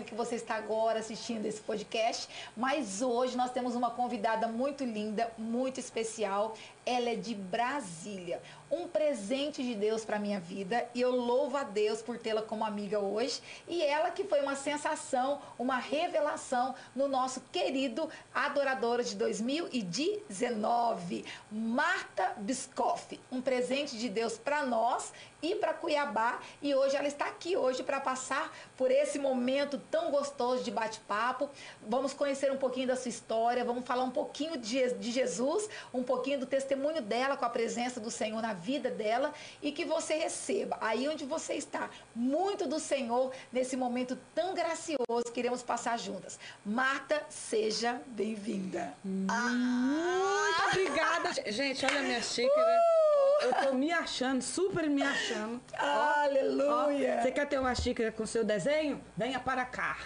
momento que você está agora assistindo esse podcast, mas hoje nós temos uma convidada muito linda, muito especial. Ela é de Brasília. Um presente de Deus para minha vida e eu louvo a Deus por tê-la como amiga hoje. E ela que foi uma sensação, uma revelação no nosso querido Adoradora de 2019, Marta Biscoff. Um presente de Deus para nós e para Cuiabá. E hoje ela está aqui hoje para passar por esse momento tão gostoso de bate-papo. Vamos conhecer um pouquinho da sua história, vamos falar um pouquinho de, de Jesus, um pouquinho do testemunho dela com a presença do Senhor na vida dela e que você receba aí onde você está muito do Senhor nesse momento tão gracioso que iremos passar juntas. Marta, seja bem-vinda. Muito ah! obrigada. Gente, olha a minha xícara. Uh! Eu tô me achando, super me achando. Aleluia! Ó, você quer ter uma xícara com seu desenho? Venha para cá.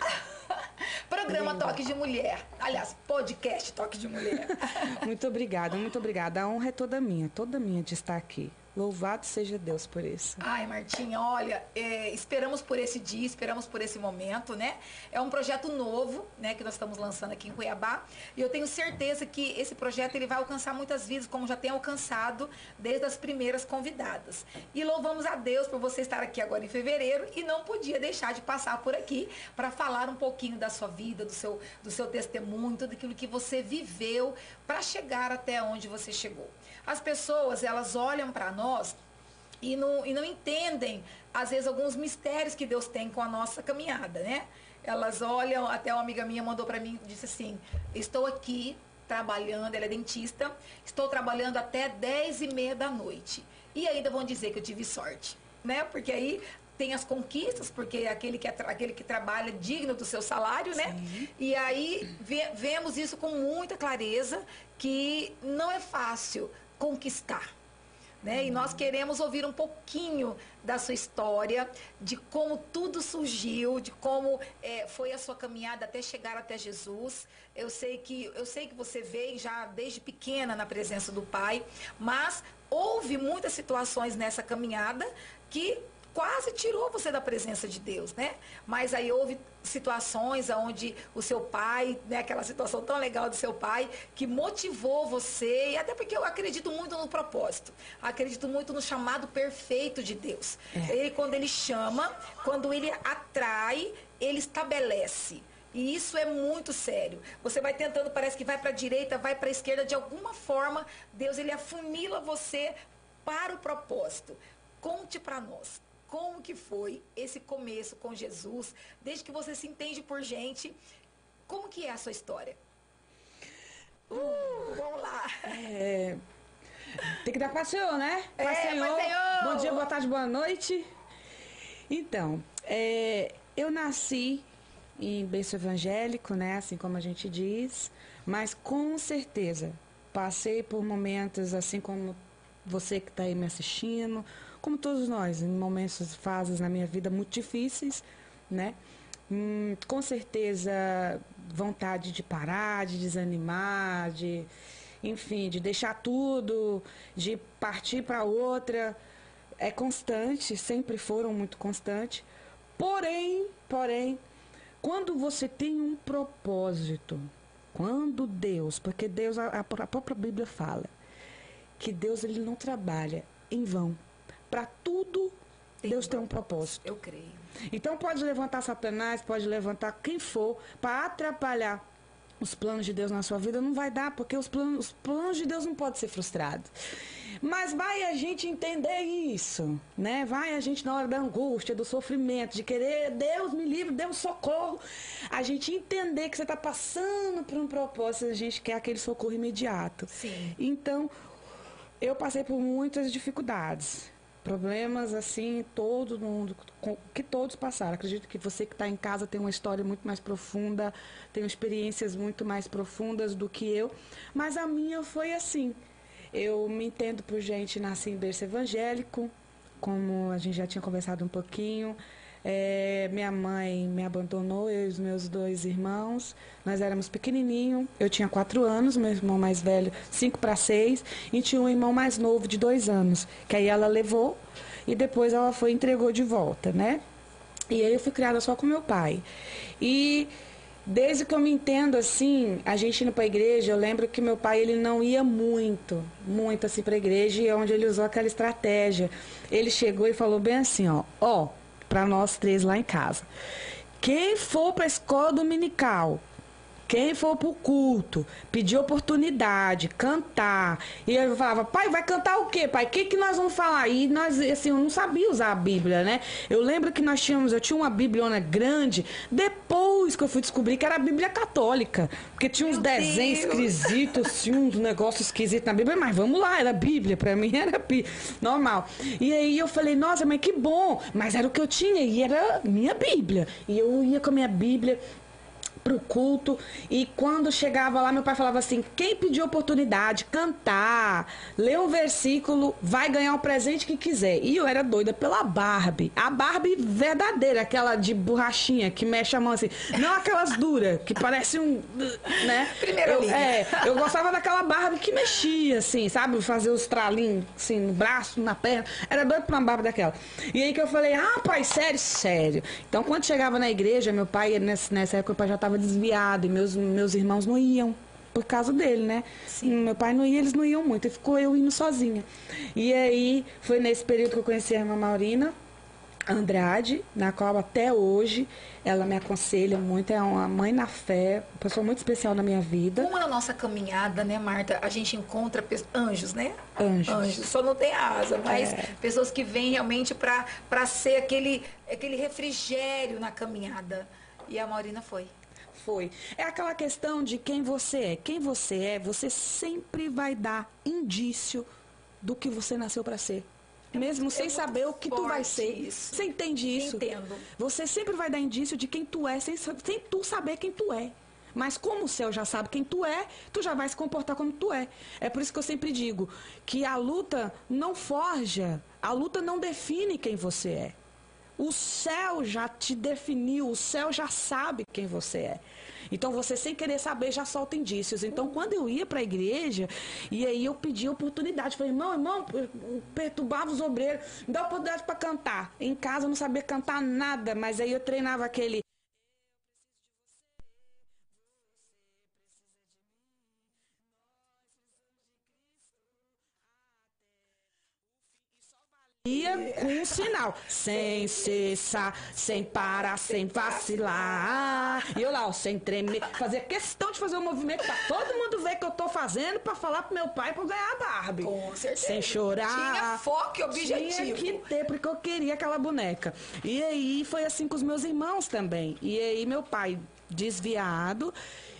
Programa Linda. Toque de Mulher. Aliás, podcast Toque de Mulher. muito obrigada, muito obrigada. A honra é toda minha, toda minha de estar aqui. Louvado seja Deus por isso. Ai, Martinha, olha, é, esperamos por esse dia, esperamos por esse momento, né? É um projeto novo, né, que nós estamos lançando aqui em Cuiabá. E eu tenho certeza que esse projeto ele vai alcançar muitas vidas, como já tem alcançado desde as primeiras convidadas. E louvamos a Deus por você estar aqui agora em fevereiro e não podia deixar de passar por aqui para falar um pouquinho da sua vida, do seu, do seu testemunho, tudo aquilo que você viveu para chegar até onde você chegou. As pessoas, elas olham para nós e não, e não entendem, às vezes, alguns mistérios que Deus tem com a nossa caminhada, né? Elas olham, até uma amiga minha mandou para mim, disse assim, estou aqui trabalhando, ela é dentista, estou trabalhando até 10 e meia da noite. E ainda vão dizer que eu tive sorte, né? Porque aí tem as conquistas, porque é aquele que, é, aquele que trabalha digno do seu salário, né? Sim. E aí vemos isso com muita clareza, que não é fácil conquistar. Né? E nós queremos ouvir um pouquinho da sua história, de como tudo surgiu, de como é, foi a sua caminhada até chegar até Jesus. Eu sei que eu sei que você veio já desde pequena na presença do Pai, mas houve muitas situações nessa caminhada que quase tirou você da presença de Deus, né? Mas aí houve situações onde o seu pai, né, aquela situação tão legal do seu pai, que motivou você, e até porque eu acredito muito no propósito, acredito muito no chamado perfeito de Deus. É. Ele, quando ele chama, quando ele atrai, ele estabelece. E isso é muito sério. Você vai tentando, parece que vai para a direita, vai para a esquerda, de alguma forma, Deus ele afunila você para o propósito. Conte para nós como que foi esse começo com Jesus, desde que você se entende por gente, como que é a sua história? Uh, vamos lá. É, tem que dar para Senhor, né? Para é, Senhor. Senhor. Bom dia, boa tarde, boa noite. Então, é, eu nasci em berço evangélico, né? Assim como a gente diz, mas com certeza passei por momentos assim como você que está aí me assistindo, como todos nós, em momentos, fases na minha vida muito difíceis, né? Hum, com certeza, vontade de parar, de desanimar, de, enfim, de deixar tudo, de partir para outra. É constante, sempre foram muito constantes. Porém, porém, quando você tem um propósito, quando Deus, porque Deus, a, a própria Bíblia fala, que Deus ele não trabalha em vão. Para tudo, tem Deus tem um propósito. Eu creio. Então pode levantar Satanás, pode levantar quem for para atrapalhar os planos de Deus na sua vida, não vai dar, porque os planos, os planos de Deus não podem ser frustrados. Mas vai a gente entender isso, né? Vai a gente na hora da angústia, do sofrimento, de querer, Deus me livre, Deus socorro. A gente entender que você está passando por um propósito, a gente quer aquele socorro imediato. Sim. Então, eu passei por muitas dificuldades problemas assim todo mundo que todos passaram. Acredito que você que está em casa tem uma história muito mais profunda tem experiências muito mais profundas do que eu. Mas a minha foi assim. Eu me entendo por gente nasci em berço evangélico como a gente já tinha conversado um pouquinho é, minha mãe me abandonou, eu e os meus dois irmãos. Nós éramos pequenininho, eu tinha quatro anos, meu irmão mais velho, cinco para seis, e tinha um irmão mais novo de dois anos, que aí ela levou e depois ela foi e entregou de volta, né? E aí eu fui criada só com meu pai. E desde que eu me entendo assim, a gente indo para a igreja, eu lembro que meu pai ele não ia muito, muito assim para a igreja, e é onde ele usou aquela estratégia. Ele chegou e falou bem assim, ó, ó, para nós três lá em casa. Quem for para a escola dominical quem for pro culto, pedir oportunidade, cantar. E eu falava, pai, vai cantar o quê, pai? O que, que nós vamos falar? E nós, assim, eu não sabia usar a Bíblia, né? Eu lembro que nós tínhamos, eu tinha uma Bibliona grande, depois que eu fui descobrir que era a Bíblia católica. Porque tinha uns Meu desenhos Deus. esquisitos, tinha uns negócios esquisitos na Bíblia, mas vamos lá, era Bíblia, pra mim era Bíblia, normal. E aí eu falei, nossa, mas que bom, mas era o que eu tinha, e era minha Bíblia. E eu ia com a minha Bíblia, pro culto. E quando chegava lá, meu pai falava assim: quem pediu oportunidade, cantar, ler um versículo, vai ganhar o presente que quiser. E eu era doida pela Barbie. A Barbie verdadeira, aquela de borrachinha que mexe a mão assim. Não aquelas duras, que parece um. né? Primeiro eu, é, eu gostava daquela Barbie que mexia, assim, sabe? Fazer os tralinhos, assim, no braço, na perna. Era doido pra uma Barbie daquela. E aí que eu falei: ah, pai, sério, sério. Então quando chegava na igreja, meu pai, nessa, época, o pai já tava estava desviado e meus, meus irmãos não iam por causa dele, né? Sim. Meu pai não ia, eles não iam muito, e ficou eu indo sozinha. E aí foi nesse período que eu conheci a irmã Maurina Andrade, na qual até hoje ela me aconselha muito, é uma mãe na fé, uma pessoa muito especial na minha vida. Como na nossa caminhada, né, Marta, a gente encontra anjos, né? Anjos. Anjos. Só não tem asa, mas é. pessoas que vêm realmente para ser aquele, aquele refrigério na caminhada. E a Maurina foi foi. É aquela questão de quem você é. Quem você é, você sempre vai dar indício do que você nasceu para ser. É Mesmo sem saber o que tu vai ser. Isso. Você entende isso? Entendo. Você sempre vai dar indício de quem tu é, sem, sem tu saber quem tu é. Mas como o céu já sabe quem tu é, tu já vai se comportar como tu é. É por isso que eu sempre digo que a luta não forja, a luta não define quem você é. O céu já te definiu, o céu já sabe quem você é. Então você sem querer saber já solta indícios. Então quando eu ia para a igreja e aí eu pedia oportunidade, falei, irmão, irmão, perturbava os obreiros, me dá oportunidade para cantar. Em casa eu não sabia cantar nada, mas aí eu treinava aquele com um sinal, sem cessar, sem parar, sem vacilar. E eu lá, ó, sem tremer, fazia questão de fazer um movimento pra todo mundo ver que eu tô fazendo pra falar pro meu pai pra ganhar a Barbie. Com certeza. Sem chorar. Tinha foco e objetivo. Tinha que ter, porque eu queria aquela boneca. E aí foi assim com os meus irmãos também. E aí meu pai desviado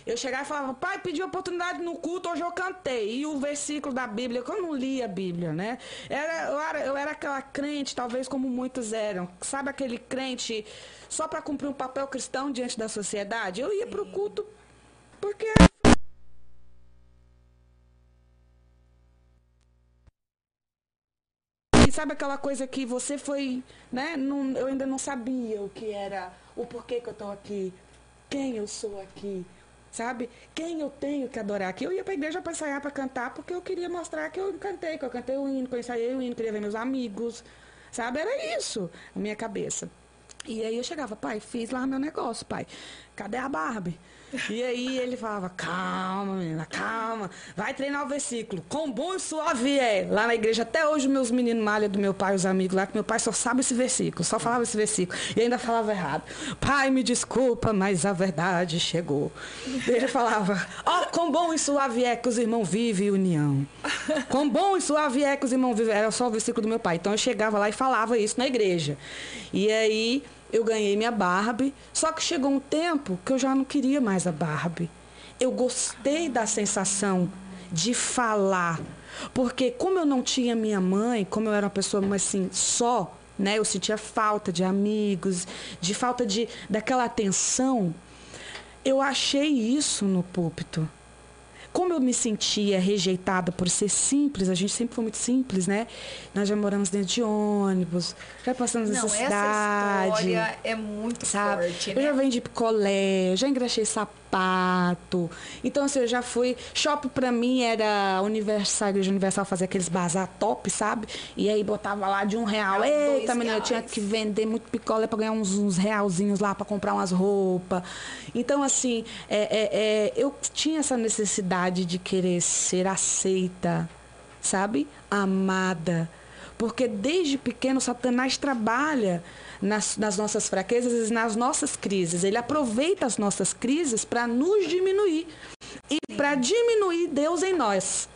eu chegava e falava, pai, pedi oportunidade no culto, hoje eu cantei. E o versículo da Bíblia, que eu não li a Bíblia, né? Era, eu, era, eu era aquela crente, talvez como muitos eram. Sabe aquele crente só para cumprir um papel cristão diante da sociedade? Eu ia para o culto porque sabe aquela coisa que você foi, né? Não, eu ainda não sabia o que era, o porquê que eu estou aqui, quem eu sou aqui, sabe? Quem eu tenho que adorar aqui? Eu ia para a igreja para ensaiar, para cantar, porque eu queria mostrar que eu cantei, que eu cantei o hino, que eu ensaiei o hino, queria ver meus amigos, sabe? Era isso, a minha cabeça. E aí eu chegava, pai, fiz lá meu negócio, pai. Cadê a Barbie? E aí ele falava, calma, menina, calma. Vai treinar o versículo. Com bom e suave é. Lá na igreja, até hoje, meus meninos malha do meu pai, os amigos lá, que meu pai só sabe esse versículo, só falava esse versículo. E ainda falava errado. Pai, me desculpa, mas a verdade chegou. Ele falava, ó, oh, com bom e suave é que os irmãos vivem união. Com bom e suave é que os irmãos vivem. Era só o versículo do meu pai. Então eu chegava lá e falava isso na igreja. E aí eu ganhei minha Barbie, só que chegou um tempo que eu já não queria mais a Barbie. Eu gostei da sensação de falar, porque como eu não tinha minha mãe, como eu era uma pessoa assim só, né, eu sentia falta de amigos, de falta de daquela atenção. Eu achei isso no púlpito como eu me sentia rejeitada por ser simples, a gente sempre foi muito simples, né? Nós já moramos dentro de ônibus, já passamos Não, necessidade. Essa história é muito sabe? forte, né? Eu já vendi picolé, já engraxei sapato sapato. Então, assim, eu já fui. Shopping pra mim era Universal, Igreja Universal fazer aqueles bazar top, sabe? E aí botava lá de um real. Dois Eita, menina, eu tinha que vender muito picolé pra ganhar uns, uns realzinhos lá pra comprar umas roupas. Então, assim, é, é, é, eu tinha essa necessidade de querer ser aceita, sabe? Amada. Porque desde pequeno Satanás trabalha nas, nas nossas fraquezas e nas nossas crises. Ele aproveita as nossas crises para nos diminuir. E para diminuir Deus em nós.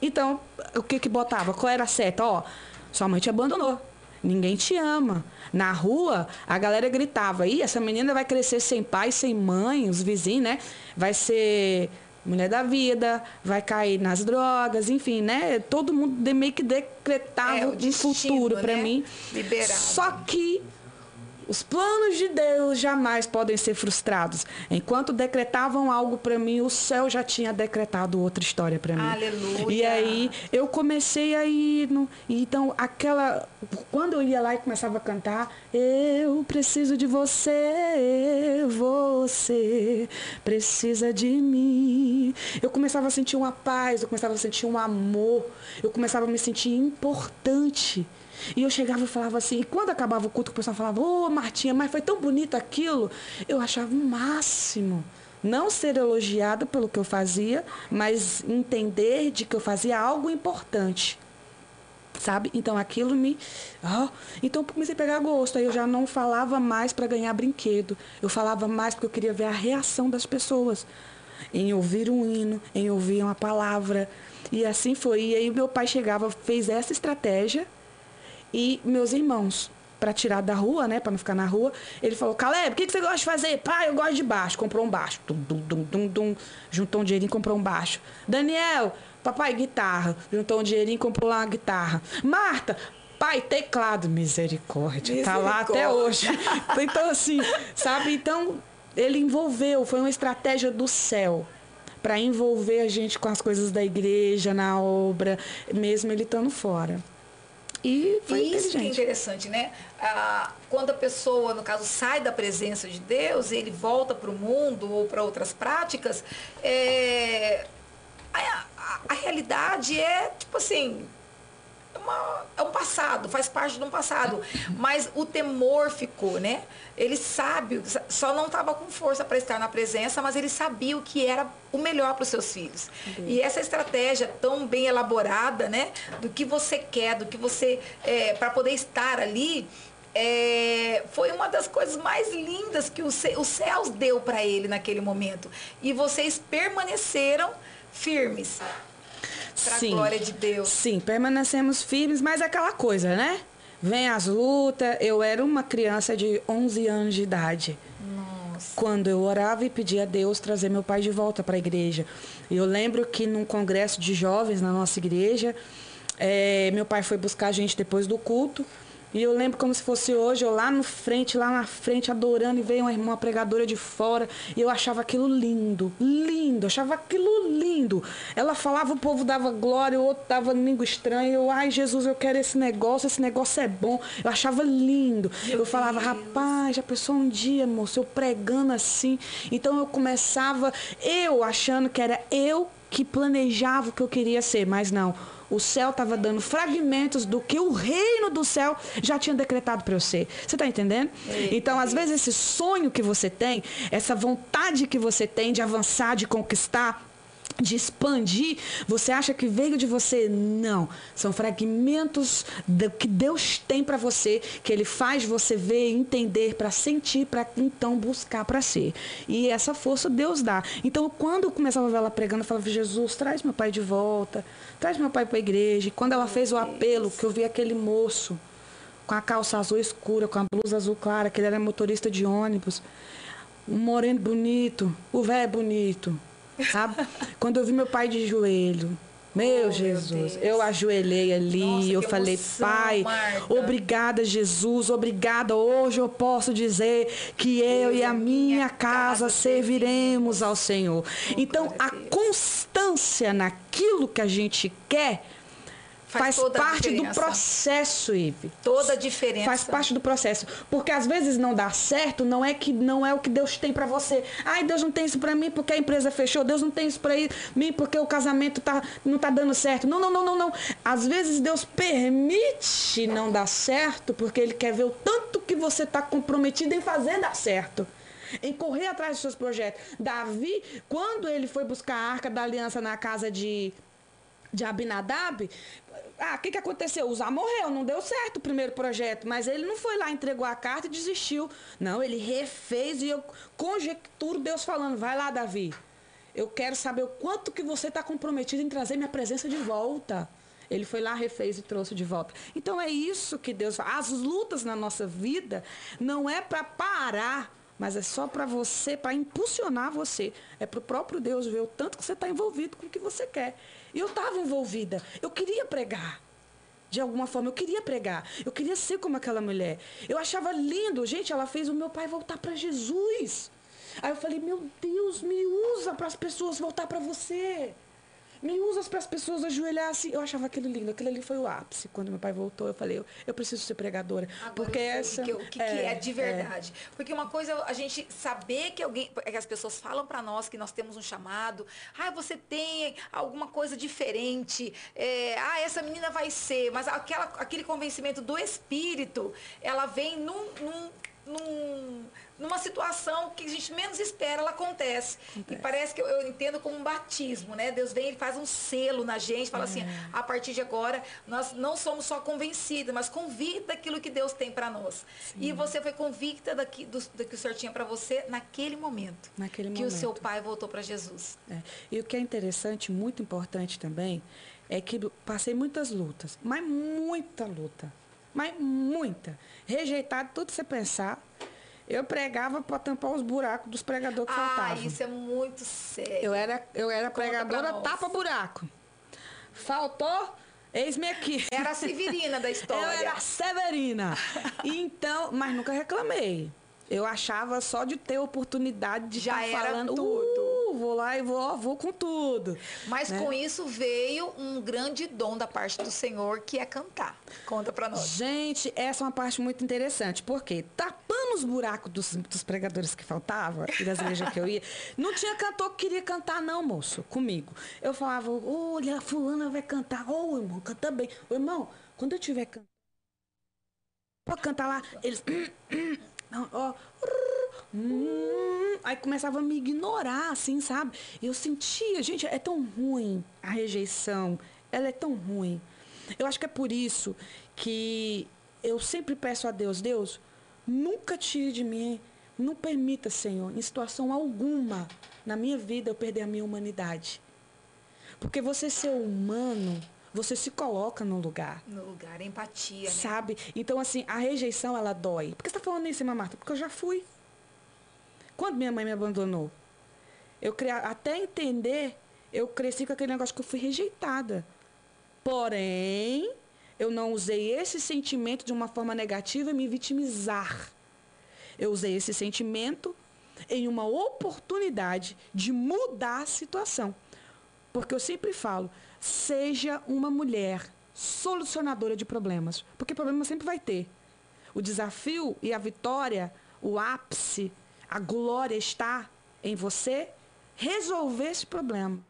Então, o que que botava? Qual era a seta? Ó, sua mãe te abandonou. Ninguém te ama. Na rua, a galera gritava: Ih, essa menina vai crescer sem pai, sem mãe, os vizinhos, né? Vai ser mulher da vida, vai cair nas drogas, enfim, né? Todo mundo de- meio que decretava É, um destino, futuro para né? mim. Liberado. Só que os planos de Deus jamais podem ser frustrados. Enquanto decretavam algo para mim, o céu já tinha decretado outra história para mim. Aleluia. E aí eu comecei a ir. No, então, aquela. Quando eu ia lá e começava a cantar, eu preciso de você, você precisa de mim. Eu começava a sentir uma paz, eu começava a sentir um amor, eu começava a me sentir importante. E eu chegava e falava assim, e quando acabava o culto, o pessoal falava, ô Martinha, mas foi tão bonito aquilo. Eu achava o máximo. Não ser elogiada pelo que eu fazia, mas entender de que eu fazia algo importante. Sabe? Então aquilo me. ó, Então comecei a pegar gosto. Aí eu já não falava mais para ganhar brinquedo. Eu falava mais porque eu queria ver a reação das pessoas. Em ouvir um hino, em ouvir uma palavra. E assim foi. E aí meu pai chegava, fez essa estratégia e meus irmãos para tirar da rua, né, para não ficar na rua. Ele falou: "Caleb, o que, que você gosta de fazer?" "Pai, eu gosto de baixo." Comprou um baixo. Dum, dum, dum, dum, dum. Juntou um dinheirinho, comprou um baixo. Daniel, papai guitarra. Juntou um dinheirinho, comprou lá uma guitarra. Marta, pai teclado, misericórdia. Tá lá até hoje. Então assim, sabe? Então ele envolveu, foi uma estratégia do céu para envolver a gente com as coisas da igreja, na obra, mesmo ele estando fora. E foi E isso que é interessante, né? Ah, quando a pessoa, no caso, sai da presença de Deus, ele volta para o mundo ou para outras práticas, é, a, a- a realidade é, tipo assim, uma- é um passado, faz parte de um passado. Mas o temor ficou, né? Ele sabe, só não estava com força para estar na presença, mas ele sabia o que era o melhor para os seus filhos. E essa estratégia tão bem elaborada, né? Do que você quer, do que você. para poder estar ali. é, foi uma das coisas mais lindas que o os céus deu para ele naquele momento. E vocês permaneceram firmes. Para a Sim. glória de Deus. Sim, permanecemos firmes, mas é aquela coisa, né? Vem as lutas. Eu era uma criança de 11 anos de idade. Nossa. Quando eu orava e pedia a Deus trazer meu pai de volta para a igreja. Eu lembro que num congresso de jovens na nossa igreja, eh, meu pai foi buscar a gente depois do culto. E eu lembro como se fosse hoje, eu lá no frente, lá na frente, adorando, e veio uma irmã pregadora de fora, e eu achava aquilo lindo, lindo, achava aquilo lindo. Ela falava, o povo dava glória, o outro dava língua estranha, eu, ai Jesus, eu quero esse negócio, esse negócio é bom. Eu achava lindo. eu falava, rapaz, já pensou um dia, moço, eu pregando assim. Então eu começava, eu achando que era eu que planejava o que eu queria ser, mas não. O céu estava dando fragmentos do que o reino do céu já tinha decretado para ser. Você está entendendo? Então, às vezes, esse sonho que você tem, essa vontade que você tem de avançar, de conquistar, de expandir, você acha que veio de você? Não. São fragmentos do que Deus tem para você, que Ele faz você ver, entender, para sentir, para então buscar para ser. E essa força Deus dá. Então, quando eu começava a ver ela pregando, eu falava: Jesus, traz meu pai de volta, traz meu pai para a igreja. E quando ela fez o apelo, que eu vi aquele moço com a calça azul escura, com a blusa azul clara, que ele era motorista de ônibus, um moreno bonito, o velho bonito, sabe? Quando eu vi meu pai de joelho, meu Oh, meu Jesus, Deus. eu ajoelhei ali, Nossa, eu falei, emoção, pai, Marta." obrigada Jesus, obrigada, hoje eu posso dizer que eu e a minha casa serviremos ao Senhor. Então, glória a a Deus. constância naquilo que a gente quer faz, faz parte do processo, Ive. Toda a diferença. Faz parte do processo. Porque às vezes não dá certo, não é que não é o que Deus tem para você. Ai, Deus não tem isso para mim porque a empresa fechou. Deus não tem isso para mim porque o casamento tá, não tá dando certo. Não, não, não, não, não. Às vezes Deus permite não dar certo porque Ele quer ver o tanto que você está comprometido em fazer dar certo em correr atrás dos seus projetos. Davi, quando ele foi buscar a arca da aliança na casa de, de Abinadab, ah, o que, que aconteceu? Uzá morreu, não deu certo o primeiro projeto, mas ele não foi lá, entregou a carta e desistiu. Não, ele refez e eu conjecturo Deus falando, vai lá, Davi. Eu quero saber o quanto que você está comprometido em trazer minha presença de volta. Ele foi lá, refez e trouxe de volta. Então é isso que Deus faz. As lutas na nossa vida não é para parar mas é só para você, para impulsionar você. É para o próprio Deus ver o tanto que você está envolvido com o que você quer. E eu estava envolvida. Eu queria pregar. De alguma forma, eu queria pregar. Eu queria ser como aquela mulher. Eu achava lindo. Gente, ela fez o meu pai voltar para Jesus. Aí eu falei, meu Deus, me usa para as pessoas voltar para você. Me usa para as pessoas ajoelhar assim. Eu achava aquilo lindo. Aquilo ali foi o ápice. Quando meu pai voltou, eu falei, eu, eu preciso ser pregadora. Agora porque essa. O que, o que, é, que é de verdade. É. Porque uma coisa é a gente saber que alguém. É que as pessoas falam para nós que nós temos um chamado. Ah, você tem alguma coisa diferente. É, ah, essa menina vai ser. Mas aquela, aquele convencimento do espírito, ela vem num, num, num numa situação que a gente menos espera, ela acontece. acontece. E parece que eu, eu, entendo como um batismo, né? Deus vem, ele faz um selo na gente, fala assim, é. assim, a partir de agora, nós não somos só convencidas, mas convicta daquilo que Deus tem para nós. Sim. E você foi convicta daqui, do, do que o Senhor tinha para você naquele momento. Naquele que momento. o seu pai voltou para Jesus. É. E o que é interessante, muito importante também, é que passei muitas lutas, mas muita luta. Mas muita. Rejeitado tudo que você pensar eu pregava para tampar os buracos dos pregadores que ah, faltavam. Ah, isso é muito sério. Eu era, eu era pregadora tapa-buraco. Faltou, eis-me aqui. Era a Severina da história. Eu era a Severina. Então, mas nunca reclamei. Eu achava só de ter oportunidade de Já estar falando tudo. Uh, vou lá e vou, vou com tudo. Mas né? com isso veio um grande dom da parte do Senhor, que é cantar. Conta pra nós. Gente, essa é uma parte muito interessante, porque tapando os buracos dos, dos pregadores que faltavam, e das igrejas que eu ia, não tinha cantor que queria cantar, não, moço, comigo. Eu falava, olha, fulana vai cantar. Ô, oh, irmão, canta bem. Ô, irmão, quando eu tiver cantando, pode cantar lá. Eles... ó, hum, aí começava a me ignorar, assim, sabe? Eu sentia, gente, é tão ruim a rejeição, ela é tão ruim. Eu acho que é por isso que eu sempre peço a Deus, Deus, nunca tire de mim, não permita, Senhor, em situação alguma na minha vida eu perder a minha humanidade. Porque você ser humano você se coloca no lugar. No lugar, empatia, né? Sabe? Então, assim, a rejeição, ela dói. Por que você está falando isso, Marta? Porque eu já fui. Quando minha mãe me abandonou, eu cre... até entender, eu cresci com aquele negócio que eu fui rejeitada. Porém, eu não usei esse sentimento de uma forma negativa e me vitimizar. Eu usei esse sentimento em uma oportunidade de mudar a situação. Porque eu sempre falo, seja uma mulher solucionadora de problemas, porque problema sempre vai ter. O desafio e a vitória, o ápice, a glória está em você resolver esse problema.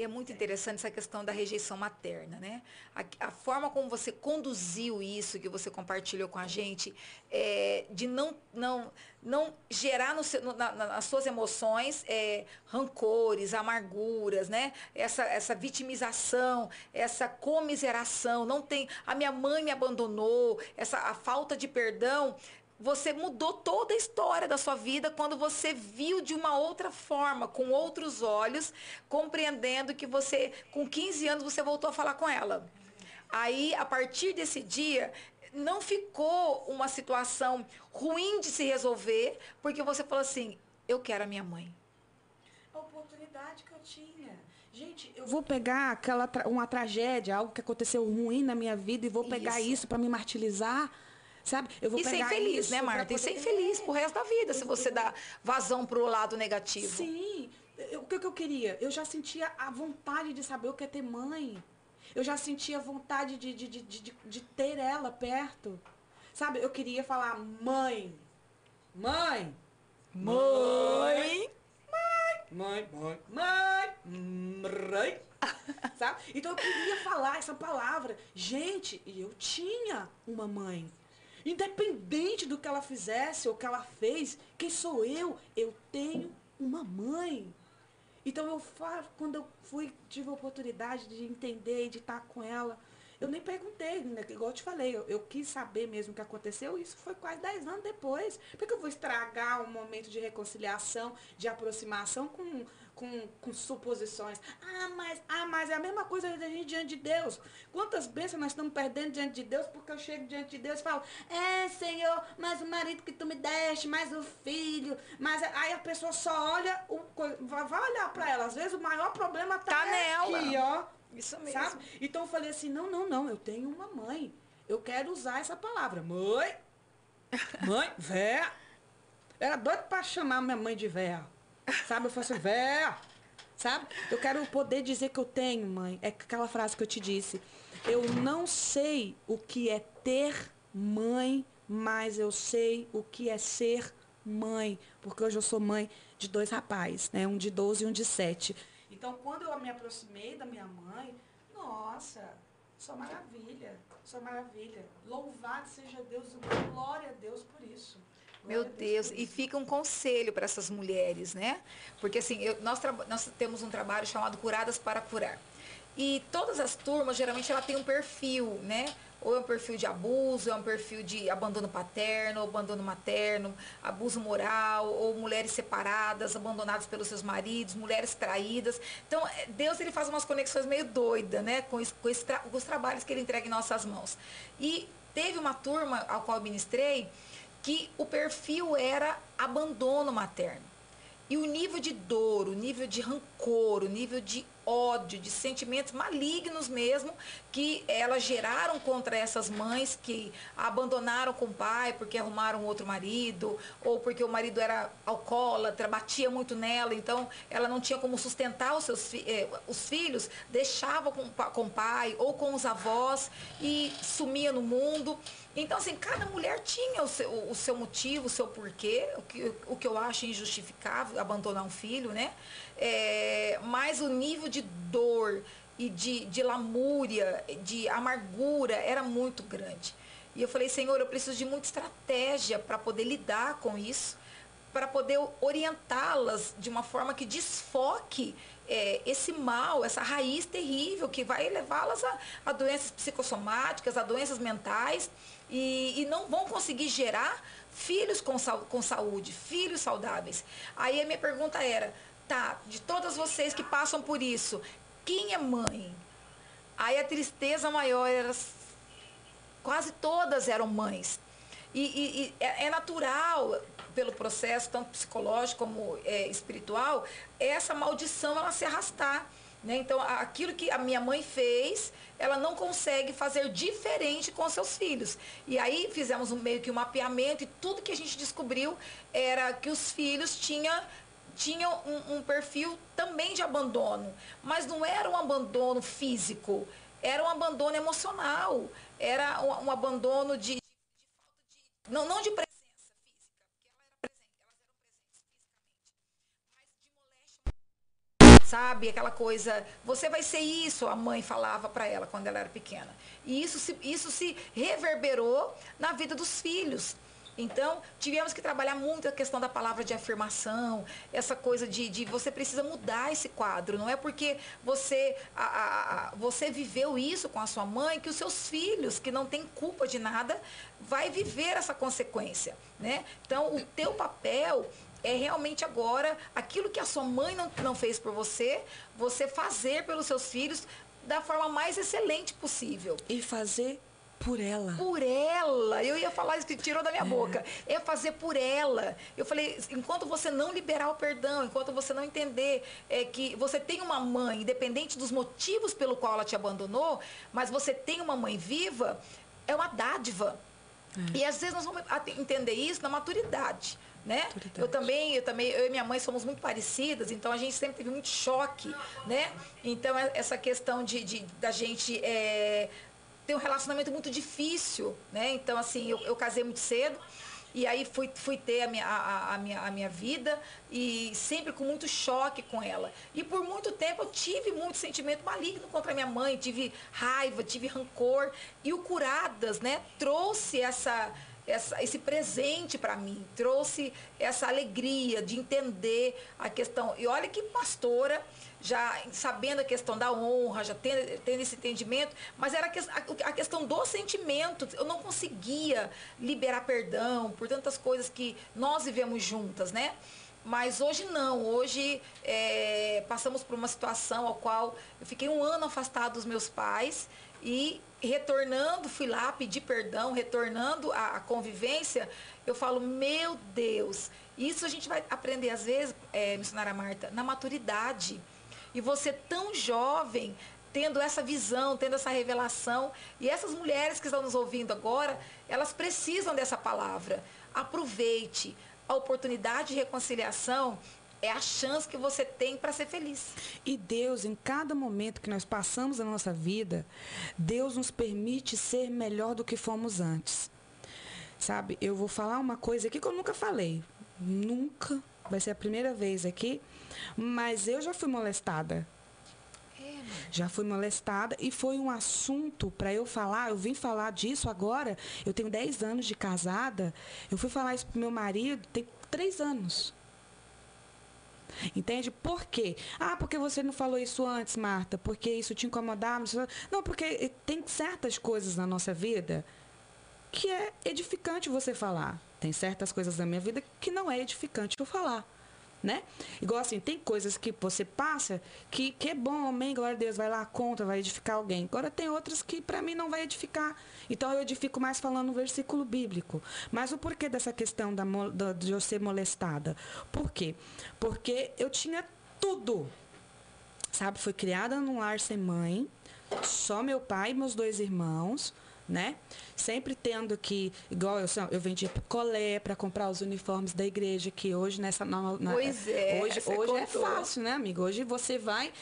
E é muito interessante essa questão da rejeição materna, né? A, a, forma como você conduziu isso, que você compartilhou com a gente, é, de não, não, não gerar no na, nas suas emoções é, rancores, amarguras, né? Essa, essa vitimização, essa comiseração. Não tem. A minha mãe me abandonou, essa a falta de perdão você mudou toda a história da sua vida quando você viu de uma outra forma, com outros olhos, compreendendo que você, com 15 anos, você voltou a falar com ela. Aí, a partir desse dia, não ficou uma situação ruim de se resolver, porque você falou assim: eu quero a minha mãe. A oportunidade que eu tinha. Gente, eu vou pegar aquela uma tragédia, algo que aconteceu ruim na minha vida e vou pegar isso, isso para me martirizar Sabe? Eu vou e ser infeliz, né, Marta? E ser infeliz pro resto da vida, se você dá vazão pro lado negativo. Sim. o que, que eu queria? Eu já sentia a vontade de saber o que é ter mãe. eu já sentia vontade de, de, de, de, de ter ela perto. Sabe, eu queria falar, mãe, mãe, mãe, mãe, mãe, mãe, mãe, sabe? Então eu queria falar essa palavra. Gente, e eu tinha uma mãe. Independente do que ela fizesse ou que ela fez, quem sou eu? Eu tenho uma mãe. Então eu quando eu fui, tive a oportunidade de entender e de estar com ela, eu nem perguntei, né? igual eu te falei, eu, eu, quis saber mesmo o que aconteceu, isso foi quase 10 anos depois. Porque eu vou estragar um momento de reconciliação, de aproximação com, com, com suposições. Ah, mas, ah, mas é a mesma coisa da gente diante de Deus. Quantas bênçãos nós estamos perdendo diante de Deus, porque eu chego diante de Deus e falo, é, Senhor, mas o marido que tu me deste, mais o filho, mas aí a pessoa só olha, o, vai olhar para ela. Às vezes o maior problema tá, tá nela. aqui, ó isso mesmo. Sabe? Então eu falei assim, não, não, não, eu tenho uma mãe. Eu quero usar essa palavra. Mãe, mãe, véia. Era doido para chamar minha mãe de véia. Sabe? Eu assim, véia. Sabe? Eu quero poder dizer que eu tenho, mãe. É aquela frase que eu te disse. Eu não sei o que é ter mãe, mas eu sei o que é ser mãe. Porque hoje eu sou mãe de dois rapazes, né? Um de 12 e um de 7. Então, quando eu me aproximei da minha mãe, nossa, só maravilha, só maravilha. Louvado seja Deus, glória a Deus por isso. Meu Deus, e fica um conselho para essas mulheres, né? Porque assim, eu, nós, nós temos um trabalho chamado Curadas para Curar. E todas as turmas, geralmente, ela tem um perfil, né? Ou é um perfil de abuso, é um perfil de abandono paterno, abandono materno, abuso moral, ou mulheres separadas, abandonadas pelos seus maridos, mulheres traídas. Então, é, Deus ele faz umas conexões meio doidas, né? Com, com, esse, com os trabalhos que ele entrega em nossas mãos. E teve uma turma ao qual eu ministrei que o perfil era abandono materno. E o nível de dor, o nível de rancor, o nível de ódio, de sentimentos malignos mesmo, que elas geraram contra essas mães que abandonaram com o pai porque arrumaram outro marido, ou porque o marido era alcoólatra, batia muito nela, então ela não tinha como sustentar os seus eh, os filhos, deixava com, com o pai ou com os avós e sumia no mundo. Então, assim, cada mulher tinha o seu, o seu motivo, o seu porquê, o que, o que eu acho injustificável, abandonar um filho, né? É, mas o nível de dor e de, de lamúria, de amargura era muito grande. E eu falei, Senhor, eu preciso de muita estratégia para poder lidar com isso, para poder orientá-las de uma forma que desfoque é, esse mal, essa raiz terrível que vai levá-las a, a, doenças psicossomáticas, a doenças mentais e, e não vão conseguir gerar filhos com, com saúde, filhos saudáveis. Aí a minha pergunta era, tá, de todas vocês que passam por isso, quem é mãe? Aí a tristeza maior era. Quase todas eram mães. E, e, e é, é, natural, pelo processo, tanto psicológico como é, espiritual, essa maldição ela se arrastar. Né? Então, aquilo que a minha mãe fez, ela não consegue fazer diferente com seus filhos. E aí fizemos um, meio que um mapeamento e tudo que a gente descobriu era que os filhos tinham tinha um, um, perfil também de abandono, mas não era um abandono físico, era um abandono emocional, era um, um abandono de, de, de, de. Não, não de presença. Sabe, aquela coisa, você vai ser isso, a mãe falava para ela quando ela era pequena. E isso se, isso se reverberou na vida dos filhos. Então, tivemos que trabalhar muito a questão da palavra de afirmação, essa coisa de, de você precisa mudar esse quadro. Não é porque você, a, a, você viveu isso com a sua mãe que os seus filhos, que não têm culpa de nada, vai viver essa consequência. Né? Então, o teu papel é realmente agora aquilo que a sua mãe não, não fez por você, você fazer pelos seus filhos da forma mais excelente possível. E fazer por ela. Por ela. Eu ia falar isso que tirou da minha é. boca. É fazer por ela. Eu falei, enquanto você não liberar o perdão, enquanto você não entender é, que você tem uma mãe, independente dos motivos pelo qual ela te abandonou, mas você tem uma mãe viva, é uma dádiva. É. E às vezes nós vamos entender isso na maturidade. né? Eu também, eu também, eu e minha mãe somos muito parecidas, então a gente sempre teve muito choque, né? Então é, essa questão de, de da gente é, ter um relacionamento muito difícil, né? Então assim, eu, eu casei muito cedo. E aí fui, fui ter a minha, a, a, minha, a minha vida e sempre com muito choque com ela. E por muito tempo eu tive muito sentimento maligno contra minha mãe, tive raiva, tive rancor. E o Curadas, né, trouxe essa, essa, esse presente para mim, trouxe essa alegria de entender a questão. E olha que pastora, já sabendo a questão da honra, já tendo, tendo esse entendimento, mas era a, a questão do sentimento. Eu não conseguia liberar perdão por tantas coisas que nós vivemos juntas, né? Mas hoje não, hoje é, passamos por uma situação ao qual eu fiquei um ano afastado dos meus pais e retornando, fui lá pedir perdão, retornando a, convivência, eu falo, meu Deus, isso a gente vai aprender às vezes, é, missionária Marta, na maturidade. E você tão jovem, tendo essa visão, tendo essa revelação. E essas mulheres que estão nos ouvindo agora, elas precisam dessa palavra. Aproveite a oportunidade de reconciliação é a chance que você tem para ser feliz. E Deus, em cada momento que nós passamos na nossa vida, Deus nos permite ser melhor do que fomos antes. Sabe, eu vou falar uma coisa aqui que eu nunca falei. Nunca. Vai ser a primeira vez aqui. Mas eu já fui molestada. É, já fui molestada e foi um assunto para eu falar. Eu vim falar disso agora. Eu tenho 10 anos de casada. Eu fui falar isso pro meu marido tem 3 anos. Entende? Por quê? Ah, porque você não falou isso antes, Marta? Porque isso te incomodava? Não, porque tem certas coisas na nossa vida que é edificante você falar. Tem certas coisas na minha vida que não é edificante eu falar né? Igual assim, tem coisas que você passa que, que é bom, amém, glória a Deus, vai lá, conta, vai edificar alguém. Agora tem outras que para mim não vai edificar. Então eu edifico mais falando um versículo bíblico. Mas o porquê dessa questão da, da, de eu ser molestada? Por quê? Porque eu tinha tudo. Sabe, fui criada num lar sem mãe, só meu pai e meus dois irmãos, né? sempre tendo que, igual eu, eu vendia picolé para comprar os uniformes da igreja, que hoje nessa na, Pois é. Hoje, hoje é fácil, né, amigo? Hoje você vai,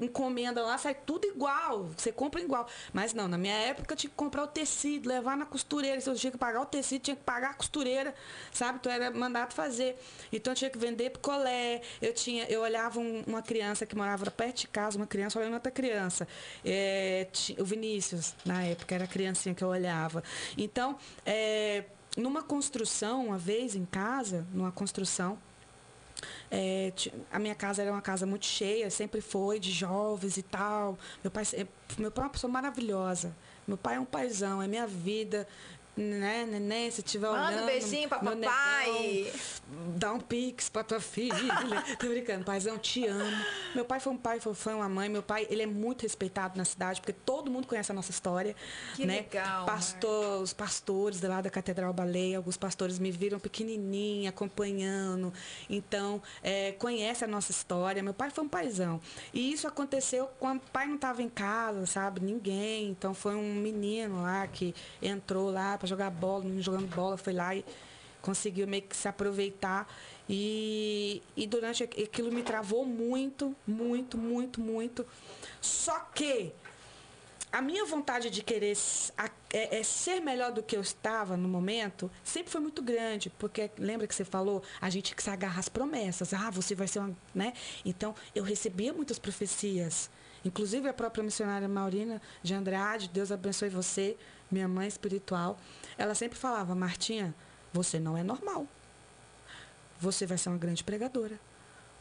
encomenda lá, sai tudo igual. Você compra igual. Mas não, na minha época eu tinha que comprar o tecido, levar na costureira. Se eu tinha que pagar o tecido, tinha que pagar a costureira, sabe? Então era mandado fazer. Então eu tinha que vender picolé. Eu tinha, eu olhava um, uma criança que morava perto de casa, uma criança olhando outra criança. É, o Vinícius, na época, era a criancinha que eu olhava. Então, é, numa construção, uma vez em casa, numa construção, é, a minha casa era uma casa muito cheia, sempre foi, de jovens e tal. Meu pai, meu pai é uma pessoa maravilhosa. Meu pai é um paizão, é minha vida né, neném, se tiver Manda olhando. Manda um beijinho pra papai. dá um pix pra tua filha. Tô brincando, paizão, te amo. Meu pai foi um pai, foi, foi uma mãe. Meu pai, ele é muito respeitado na cidade, porque todo mundo conhece a nossa história. Que né? legal. Pastor, os pastores lá da Catedral Baleia, alguns pastores me viram pequenininha, acompanhando. Então, é, conhece a nossa história. Meu pai foi um paizão. E isso aconteceu quando o pai não estava em casa, sabe? Ninguém. Então, foi um menino lá que entrou lá para jogar bola, jogando bola, foi lá e conseguiu meio que se aproveitar. E, e durante aquilo me travou muito, muito, muito, muito. Só que a minha vontade de querer é, é, ser melhor do que eu estava no momento sempre foi muito grande, porque lembra que você falou, a gente que se agarra às promessas, ah, você vai ser uma, né? Então eu recebia muitas profecias, inclusive a própria missionária Maurina de Andrade, Deus abençoe você, minha mãe espiritual, ela sempre falava: Martinha, você não é normal. Você vai ser uma grande pregadora.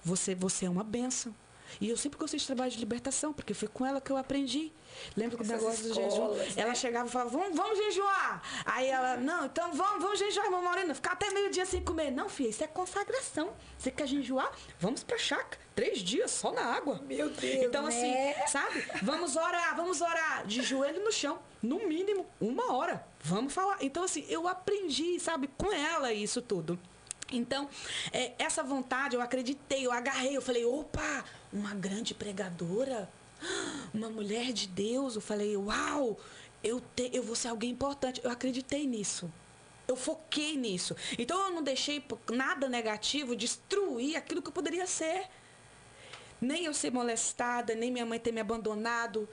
Você, você é uma bênção. E eu sempre gostei de trabalho de libertação, porque foi com ela que eu aprendi. Lembra que o negócio escolas, do jejum? Né? Ela chegava e falava, vamos, vamos jejuar. Aí ela, não, então vamos, vamos jejuar, irmã Morena. Ficar até meio-dia sem comer. Não, filha, isso é consagração. Você quer jejuar? Vamos pra chácara. Três dias só na água. Meu Deus. Então, assim, né? sabe? Vamos orar, vamos orar. De joelho no chão. No mínimo, uma hora. Vamos falar. Então, assim, eu aprendi, sabe, com ela isso tudo. Então, é, essa vontade, eu acreditei, eu agarrei, eu falei, opa, uma grande pregadora, uma mulher de Deus. Eu falei, uau, eu, te, eu vou ser alguém importante. Eu acreditei nisso. Eu foquei nisso. Então eu não deixei nada negativo destruir aquilo que eu poderia ser. Nem eu ser molestada, nem minha mãe ter me abandonado.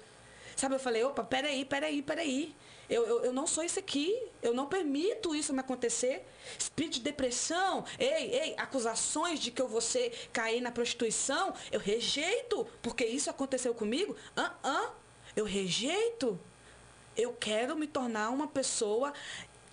Sabe, eu falei, opa, peraí, peraí, peraí. Eu, eu, eu não sou isso aqui. Eu não permito isso me acontecer. Espírito de depressão, ei, ei, acusações de que eu vou ser, cair na prostituição, eu rejeito, porque isso aconteceu comigo. Ah, ah, eu rejeito. Eu quero me tornar uma pessoa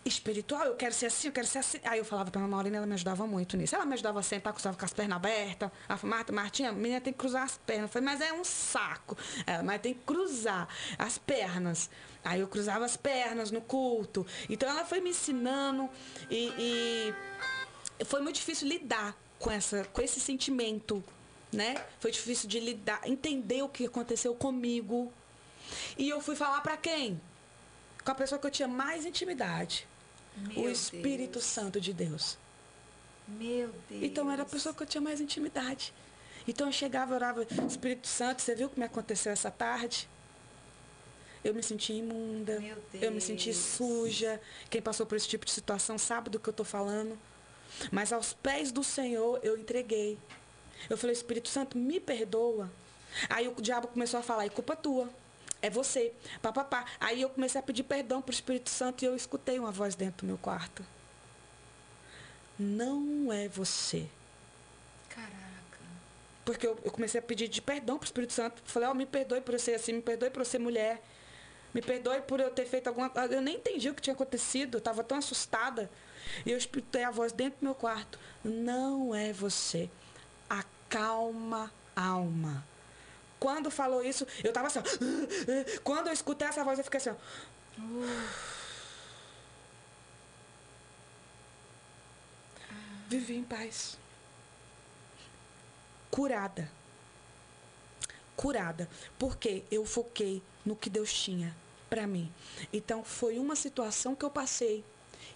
espiritual, eu quero ser assim, eu quero ser assim. Aí eu falava pra Maurina, ela me ajudava muito nisso. Ela me ajudava a sentar, cruzava com as pernas abertas. Ela falou, Marta, Martinha, a menina tem que cruzar as pernas. Eu falei, mas é um saco. Ela, mas tem que cruzar as pernas. Aí eu cruzava as pernas no culto. Então ela foi me ensinando e, e foi muito difícil lidar com, essa, com esse sentimento, né? Foi difícil de lidar, entender o que aconteceu comigo. E eu fui falar para quem? Com a pessoa que eu tinha mais intimidade. Meu o Espírito Deus. Santo de Deus. Meu Deus. Então era a pessoa que eu tinha mais intimidade. Então eu chegava, orava, Espírito Santo, você viu o que me aconteceu essa tarde? Eu me senti imunda, eu me senti suja. Quem passou por esse tipo de situação sabe do que eu estou falando. Mas aos pés do Senhor eu entreguei. Eu falei, Espírito Santo, me perdoa. Aí o diabo começou a falar, é culpa tua. É você. Papapá. Aí eu comecei a pedir perdão para o Espírito Santo e eu escutei uma voz dentro do meu quarto. Não é você. Caraca. Porque eu, eu comecei a pedir de perdão para o Espírito Santo. Falei, ó, oh, me perdoe por eu ser assim, me perdoe por eu ser mulher. Me perdoe por eu ter feito alguma coisa. Eu nem entendi o que tinha acontecido. Eu estava tão assustada. E eu escutei a voz dentro do meu quarto. Não é você. Acalma alma. Quando falou isso, eu estava assim. Ó, quando eu escutei essa voz, eu fiquei assim. Ó, Vivi em paz. Curada. Curada. Porque eu foquei no que Deus tinha para mim. Então foi uma situação que eu passei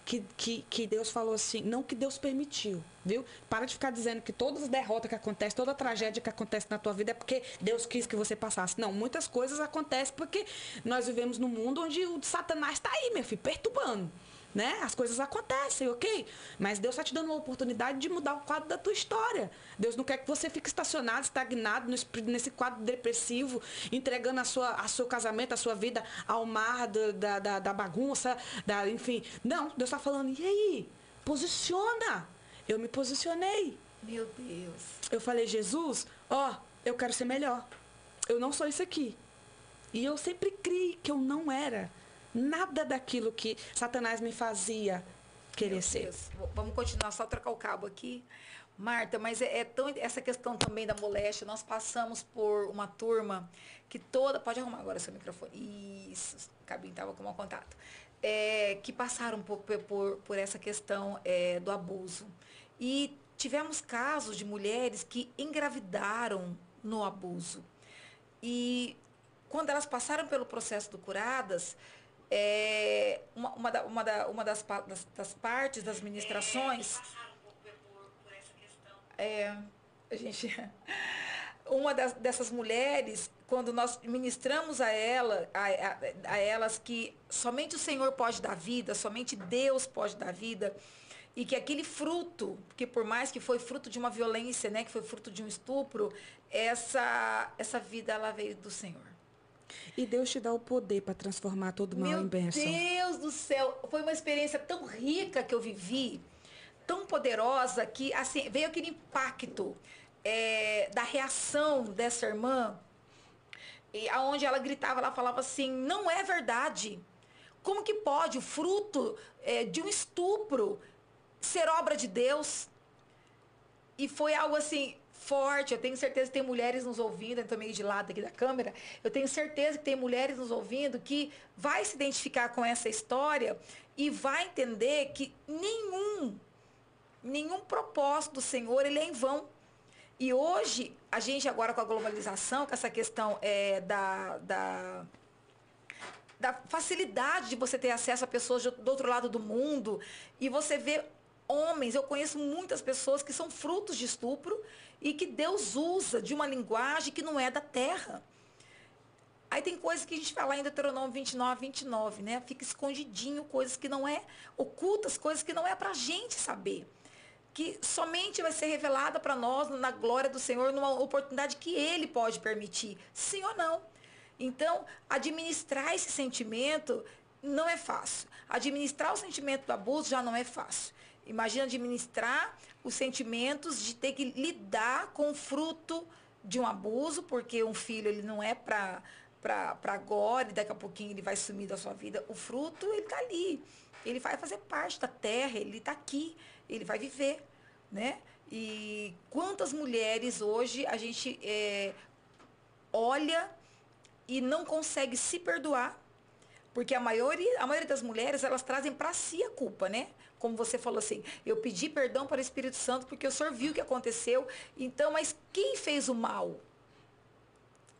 que, que, que Deus falou assim, não que Deus permitiu, viu? Para de ficar dizendo que todas as derrotas que acontecem, toda tragédia que acontece na tua vida é porque Deus quis que você passasse. Não, muitas coisas acontecem porque nós vivemos num mundo onde o Satanás está aí, meu filho, perturbando né? As coisas acontecem, ok? Mas Deus está te dando uma oportunidade de mudar o quadro da tua história. Deus não quer que você fique estacionado, estagnado nesse quadro depressivo, entregando a sua, a seu casamento, a sua vida ao mar da, da, da bagunça, da, enfim. Não, Deus está falando, e aí? Posiciona. Eu me posicionei. Meu Deus. Eu falei, Jesus, ó, eu quero ser melhor. Eu não sou isso aqui. E eu sempre criei que eu não era nada daquilo que Satanás me fazia querer ser. Vamos continuar, só trocar o cabo aqui. Marta, mas é, é, tão essa questão também da moléstia. Nós passamos por uma turma que toda. Pode arrumar agora seu microfone. Isso, o cabinho estava com mau contato. É, que passaram por, por, por essa questão é, do abuso. E tivemos casos de mulheres que engravidaram no abuso. E quando elas passaram pelo processo do curadas, é, uma, uma, da, uma, da, uma das, das, das, partes das ministrações. É, a gente. Uma das, dessas mulheres, quando nós ministramos a, ela, a, a, a elas que somente o Senhor pode dar vida, somente Deus pode dar vida, e que aquele fruto, que por mais que foi fruto de uma violência, né, que foi fruto de um estupro, essa, essa vida ela veio do Senhor. E Deus te dá o poder para transformar todo mal Meu em bênção. Meu Deus do céu, foi uma experiência tão rica que eu vivi, tão poderosa, que assim, veio aquele impacto é, da reação dessa irmã, e aonde ela gritava, ela falava assim, não é verdade. Como que pode o fruto é, de um estupro ser obra de Deus? E foi algo assim, forte. Eu tenho certeza que tem mulheres nos ouvindo, eu estou meio de lado aqui da câmera. Eu tenho certeza que tem mulheres nos ouvindo que vai se identificar com essa história e vai entender que nenhum, nenhum propósito do Senhor ele é em vão. E hoje, a gente agora com a globalização, com essa questão é, da, da, da facilidade de você ter acesso a pessoas do outro lado do mundo, e você vê homens, eu conheço muitas pessoas que são frutos de estupro e que Deus usa de uma linguagem que não é da terra. Aí tem coisas que a gente fala em Deuteronômio 29, 29, né? Fica escondidinho, coisas que não é ocultas, coisas que não é pra gente saber. Que somente vai ser revelada para nós na glória do Senhor, numa oportunidade que Ele pode permitir, sim ou não. Então, administrar esse sentimento não é fácil. Administrar o sentimento do abuso já não é fácil. Imagina administrar os sentimentos de ter que lidar com o fruto de um abuso, porque um filho ele não é para para agora e daqui a pouquinho ele vai sumir da sua vida. O fruto, ele está ali. Ele vai fazer parte da terra, ele está aqui, ele vai viver, né? E quantas mulheres hoje a gente é, olha e não consegue se perdoar porque a maioria, a maioria das mulheres, elas trazem para si a culpa, né? Como você falou assim, eu pedi perdão para o Espírito Santo porque o senhor viu o que aconteceu. Então, mas quem fez o mal?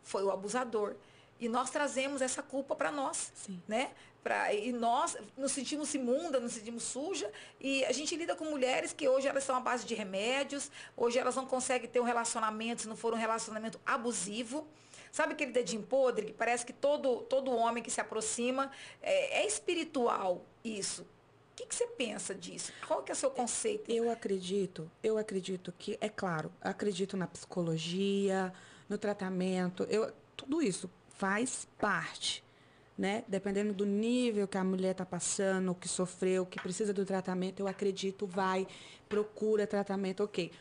Foi o abusador. E nós trazemos essa culpa para nós, Sim. né? Pra, e nós nos sentimos imunda, nos sentimos suja. E a gente lida com mulheres que hoje elas estão à base de remédios, hoje elas não conseguem ter um relacionamento se não for um relacionamento abusivo. Sabe aquele dedinho podre que parece que todo, todo homem que se aproxima é, é espiritual isso? O que, que, você pensa disso? Qual que é o seu conceito? Eu acredito, eu acredito que, é claro, acredito na psicologia, no tratamento, eu, tudo isso faz parte, né? Dependendo do nível que a mulher está passando, o que sofreu, o que precisa do tratamento, eu acredito, vai, procura tratamento, ok.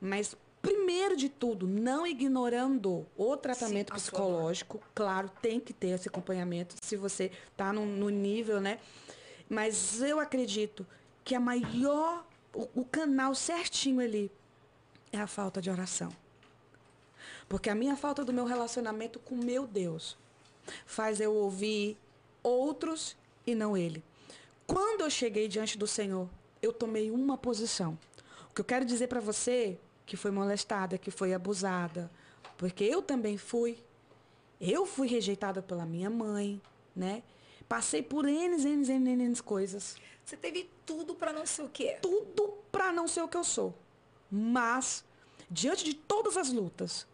Mas primeiro de tudo, não ignorando o tratamento Sim, psicológico, claro, tem que ter esse acompanhamento se você está no, no, nível, né? Mas eu acredito que a maior, o, o canal certinho ali é a falta de oração. Porque a minha falta do meu relacionamento com meu Deus faz eu ouvir outros e não ele. Quando eu cheguei diante do Senhor, eu tomei uma posição. O que eu quero dizer para você que foi molestada, que foi abusada. Porque eu também fui. Eu fui rejeitada pela minha mãe, né? Passei por N, N, N, N, N coisas. Você teve tudo para não ser o que é. Tudo para não ser o que eu sou. Mas, diante de todas as lutas,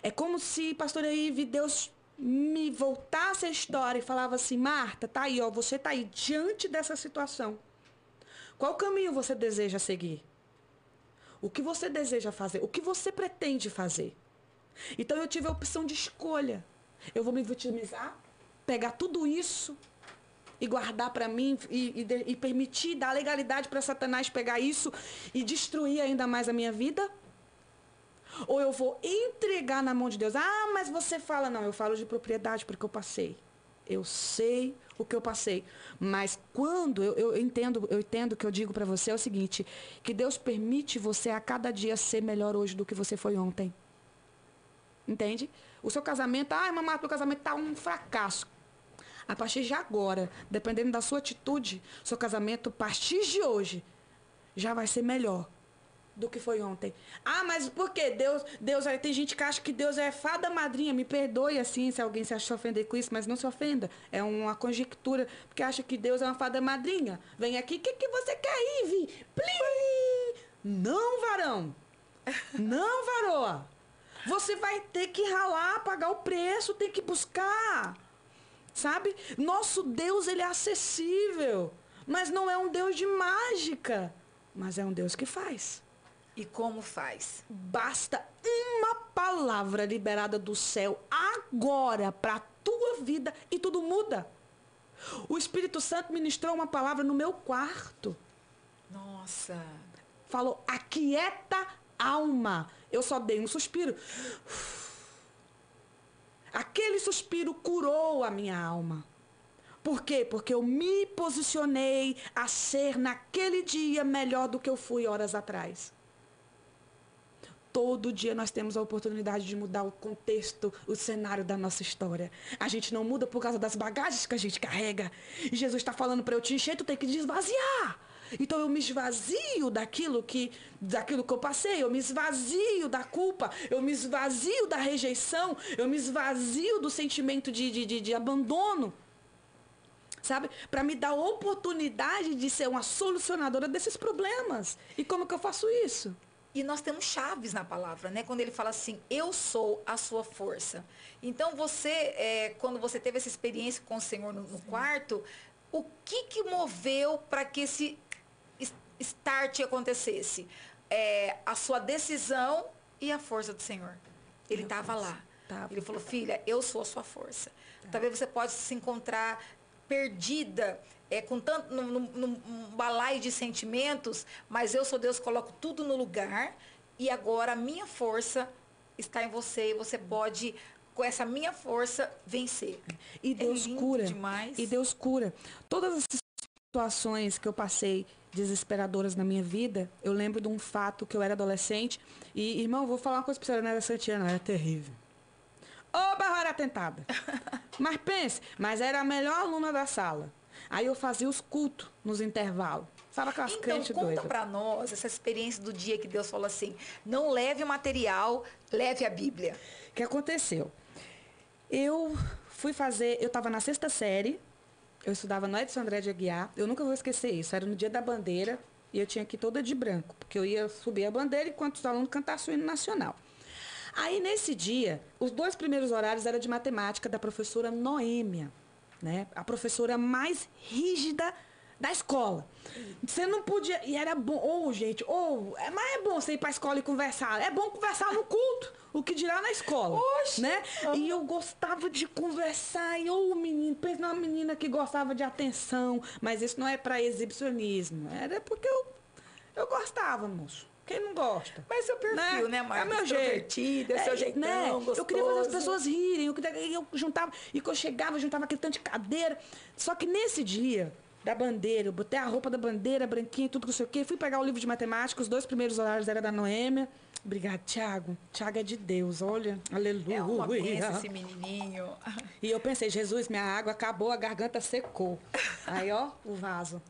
é como se, pastor Ive, Deus me voltasse a história e falava assim, Marta, tá aí, ó, você tá aí diante dessa situação. Qual caminho você deseja seguir? O que você deseja fazer? O que você pretende fazer? Então eu tive a opção de escolha. Eu vou me vitimizar, pegar tudo isso e guardar para mim e, e, e, permitir dar legalidade para Satanás pegar isso e destruir ainda mais a minha vida? Ou eu vou entregar na mão de Deus? Ah, mas você fala, não, eu falo de propriedade porque eu passei. Eu sei o que eu passei. Mas quando eu, eu entendo, eu entendo que eu digo para você é o seguinte, que Deus permite você a cada dia ser melhor hoje do que você foi ontem. Entende? O seu casamento, ai, mamãe, meu casamento tá um fracasso. A partir de agora, dependendo da sua atitude, seu casamento, a partir de hoje, já vai ser melhor do que foi ontem. Ah, mas por quê? Deus, Deus, tem gente que acha que Deus é fada madrinha. Me perdoe assim se alguém se acha ofender com isso, mas não se ofenda. É uma conjectura, porque acha que Deus é uma fada madrinha. Vem aqui, o que, que você quer, Ive? Plim! Não, varão. Não, varoa. Você vai ter que ralar, pagar o preço, tem que buscar. Sabe? Nosso Deus, ele é acessível. Mas não é um Deus de mágica. Mas é um Deus que faz. E como faz? Basta uma palavra liberada do céu agora para a tua vida e tudo muda. O Espírito Santo ministrou uma palavra no meu quarto. Nossa. Falou: aquieta alma. Eu só dei um suspiro. Aquele suspiro curou a minha alma. Por quê? Porque eu me posicionei a ser naquele dia melhor do que eu fui horas atrás. Todo dia nós temos a oportunidade de mudar o contexto, o cenário da nossa história. A gente não muda por causa das bagagens que a gente carrega. E Jesus está falando para eu te encher, tu tem que esvaziar. Então eu me esvazio daquilo que, daquilo que eu passei, eu me esvazio da culpa, eu me esvazio da rejeição, eu me esvazio do sentimento de, de, de, de abandono. Sabe? Para me dar oportunidade de ser uma solucionadora desses problemas. E como que eu faço isso? E nós temos chaves na palavra, né? Quando ele fala assim, eu sou a sua força. Então, você, é, quando você teve essa experiência com o Senhor no, no quarto, o que que moveu para que esse start acontecesse? É, a sua decisão e a força do Senhor. Ele estava lá. Ele falou, filha, eu sou a sua força. Tá. Talvez você possa se encontrar perdida, é, com tanto num, num, num balaio de sentimentos, mas eu sou Deus, coloco tudo no lugar e agora a minha força está em você e você pode com essa minha força vencer. E é Deus é cura. Demais. E Deus cura. Todas as situações que eu passei desesperadoras na minha vida, eu lembro de um fato que eu era adolescente e, irmão, vou falar uma coisa pra você, não era Santiana, era terrível. Oba, eu era tentada. mas pense, mas era a melhor aluna da sala. Aí eu fazia os cultos nos intervalos. Sabe aquelas então, crentes doidas? Então, conta para nós essa experiência do dia que Deus falou assim, não leve o material, leve a Bíblia. O que aconteceu? Eu fui fazer, eu estava na sexta série, eu estudava no Edson André de Aguiar, eu nunca vou esquecer isso, era no dia da bandeira, e eu tinha que ir toda de branco, porque eu ia subir a bandeira enquanto os alunos cantassem o hino nacional. Aí, nesse dia, os dois primeiros horários eram de matemática da professora Noêmia, né? A professora mais rígida da escola. Você não podia. E era bom. Ou, oh, gente, ou. Oh, mas é bom você ir pra escola e conversar. É bom conversar no culto. O que dirá na escola. Oxe, né? E eu gostava de conversar. E, oh, menino, pensa numa menina que gostava de atenção. Mas isso não é para exibicionismo. Era porque eu, eu gostava, moço. Quem não gosta? Mas seu perfil, né, né Marcos? É meu jeito. É seu é, jeitão, né? Eu queria fazer as pessoas rirem. Eu, eu juntava, e quando eu chegava, eu juntava aquele tanto de cadeira. Só que nesse dia, da bandeira, eu botei a roupa da bandeira, branquinha, tudo que eu sei o quê. Fui pegar o livro de matemática, os dois primeiros horários era da Noêmia. Obrigada, Tiago. Tiago é de Deus, olha. Aleluia. É uma benção esse menininho. E eu pensei, Jesus, minha água acabou, a garganta secou. Aí, ó, o vaso.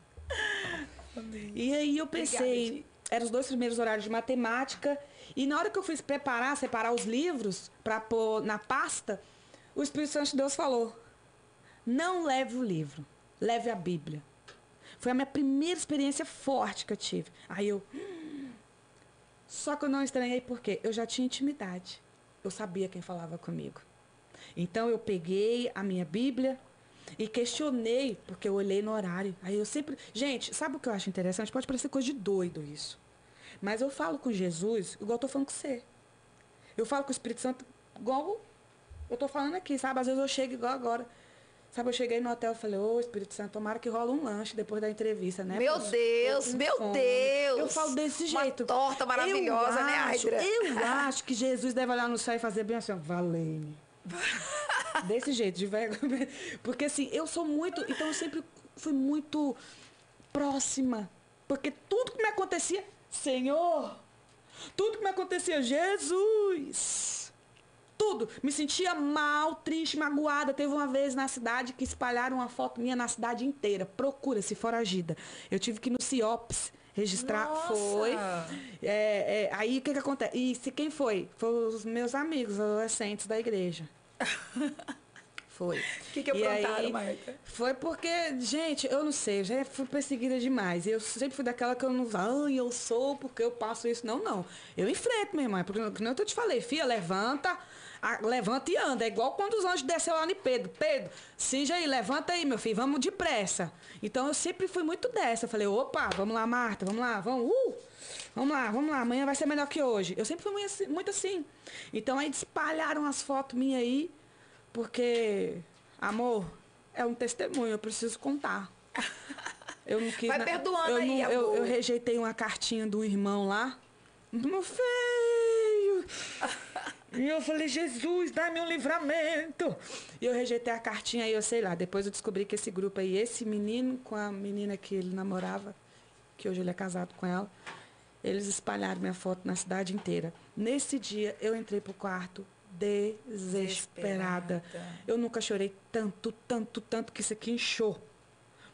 Amém. E aí eu pensei, eram os dois primeiros horários de matemática. E na hora que eu fui preparar, separar os livros para pôr na pasta, o Espírito Santo de Deus falou: não leve o livro, leve a Bíblia. Foi a minha primeira experiência forte que eu tive. Aí eu. Só que eu não estranhei porque eu já tinha intimidade. Eu sabia quem falava comigo. Então eu peguei a minha Bíblia, e questionei, porque eu olhei no horário. Aí eu sempre. Gente, sabe o que eu acho interessante? Pode parecer coisa de doido isso. Mas eu falo com Jesus igual eu tô falando com você. Eu falo com o Espírito Santo igual eu tô falando aqui, sabe? Às vezes eu chego igual agora. Sabe, eu cheguei no hotel e falei, ô Espírito Santo, tomara que rola um lanche depois da entrevista, né? Meu Deus, meu fome. Deus! Eu falo desse jeito. Uma torta maravilhosa, eu né, Aydra? Eu acho que Jesus deve olhar no céu e fazer bem assim, valei-me. Desse jeito, de vergonha. Porque assim, eu sou muito. Então eu sempre fui muito próxima. Porque tudo que me acontecia, Senhor, tudo que me acontecia, Jesus. Tudo. Me sentia mal, triste, magoada. Teve uma vez na cidade que espalharam uma foto minha na cidade inteira. Procura, se foragida. Eu tive que ir no CIOPS registrar. Nossa. Foi. É, é, aí o que, que acontece? E se quem foi? Foi os meus amigos, adolescentes da igreja. Foi. O que, que aprontaram, Marta? Foi porque, gente, eu não sei, eu já fui perseguida demais. Eu sempre fui daquela que eu não ai, eu sou porque eu passo isso. Não, não. Eu enfrento, minha irmã. Porque, como eu te falei, filha, levanta, a, levanta e anda. É igual quando os anjos desceram lá em Pedro. Pedro, cinja aí, levanta aí, meu filho, vamos depressa. Então eu sempre fui muito dessa. Eu falei, opa, vamos lá, Marta, vamos lá, vamos, uh! Vamos lá, vamos lá, amanhã vai ser melhor que hoje. Eu sempre fui muito assim. Muito assim. Então aí espalharam as fotos minhas aí, porque, amor, é um testemunho, eu preciso contar. Eu não quis. Vai perdoando eu aí, não, eu, eu, rejeitei uma cartinha do irmão lá. Meu feio! E eu falei, Jesus, dá-me um livramento. E eu rejeitei a cartinha aí, eu sei lá. Depois eu descobri que esse grupo aí, esse menino com a menina que ele namorava, que hoje ele é casado com ela, eles espalharam minha foto na cidade inteira. Nesse dia, eu entrei pro quarto desesperada. desesperada. Eu nunca chorei tanto, tanto, tanto que isso aqui inchou.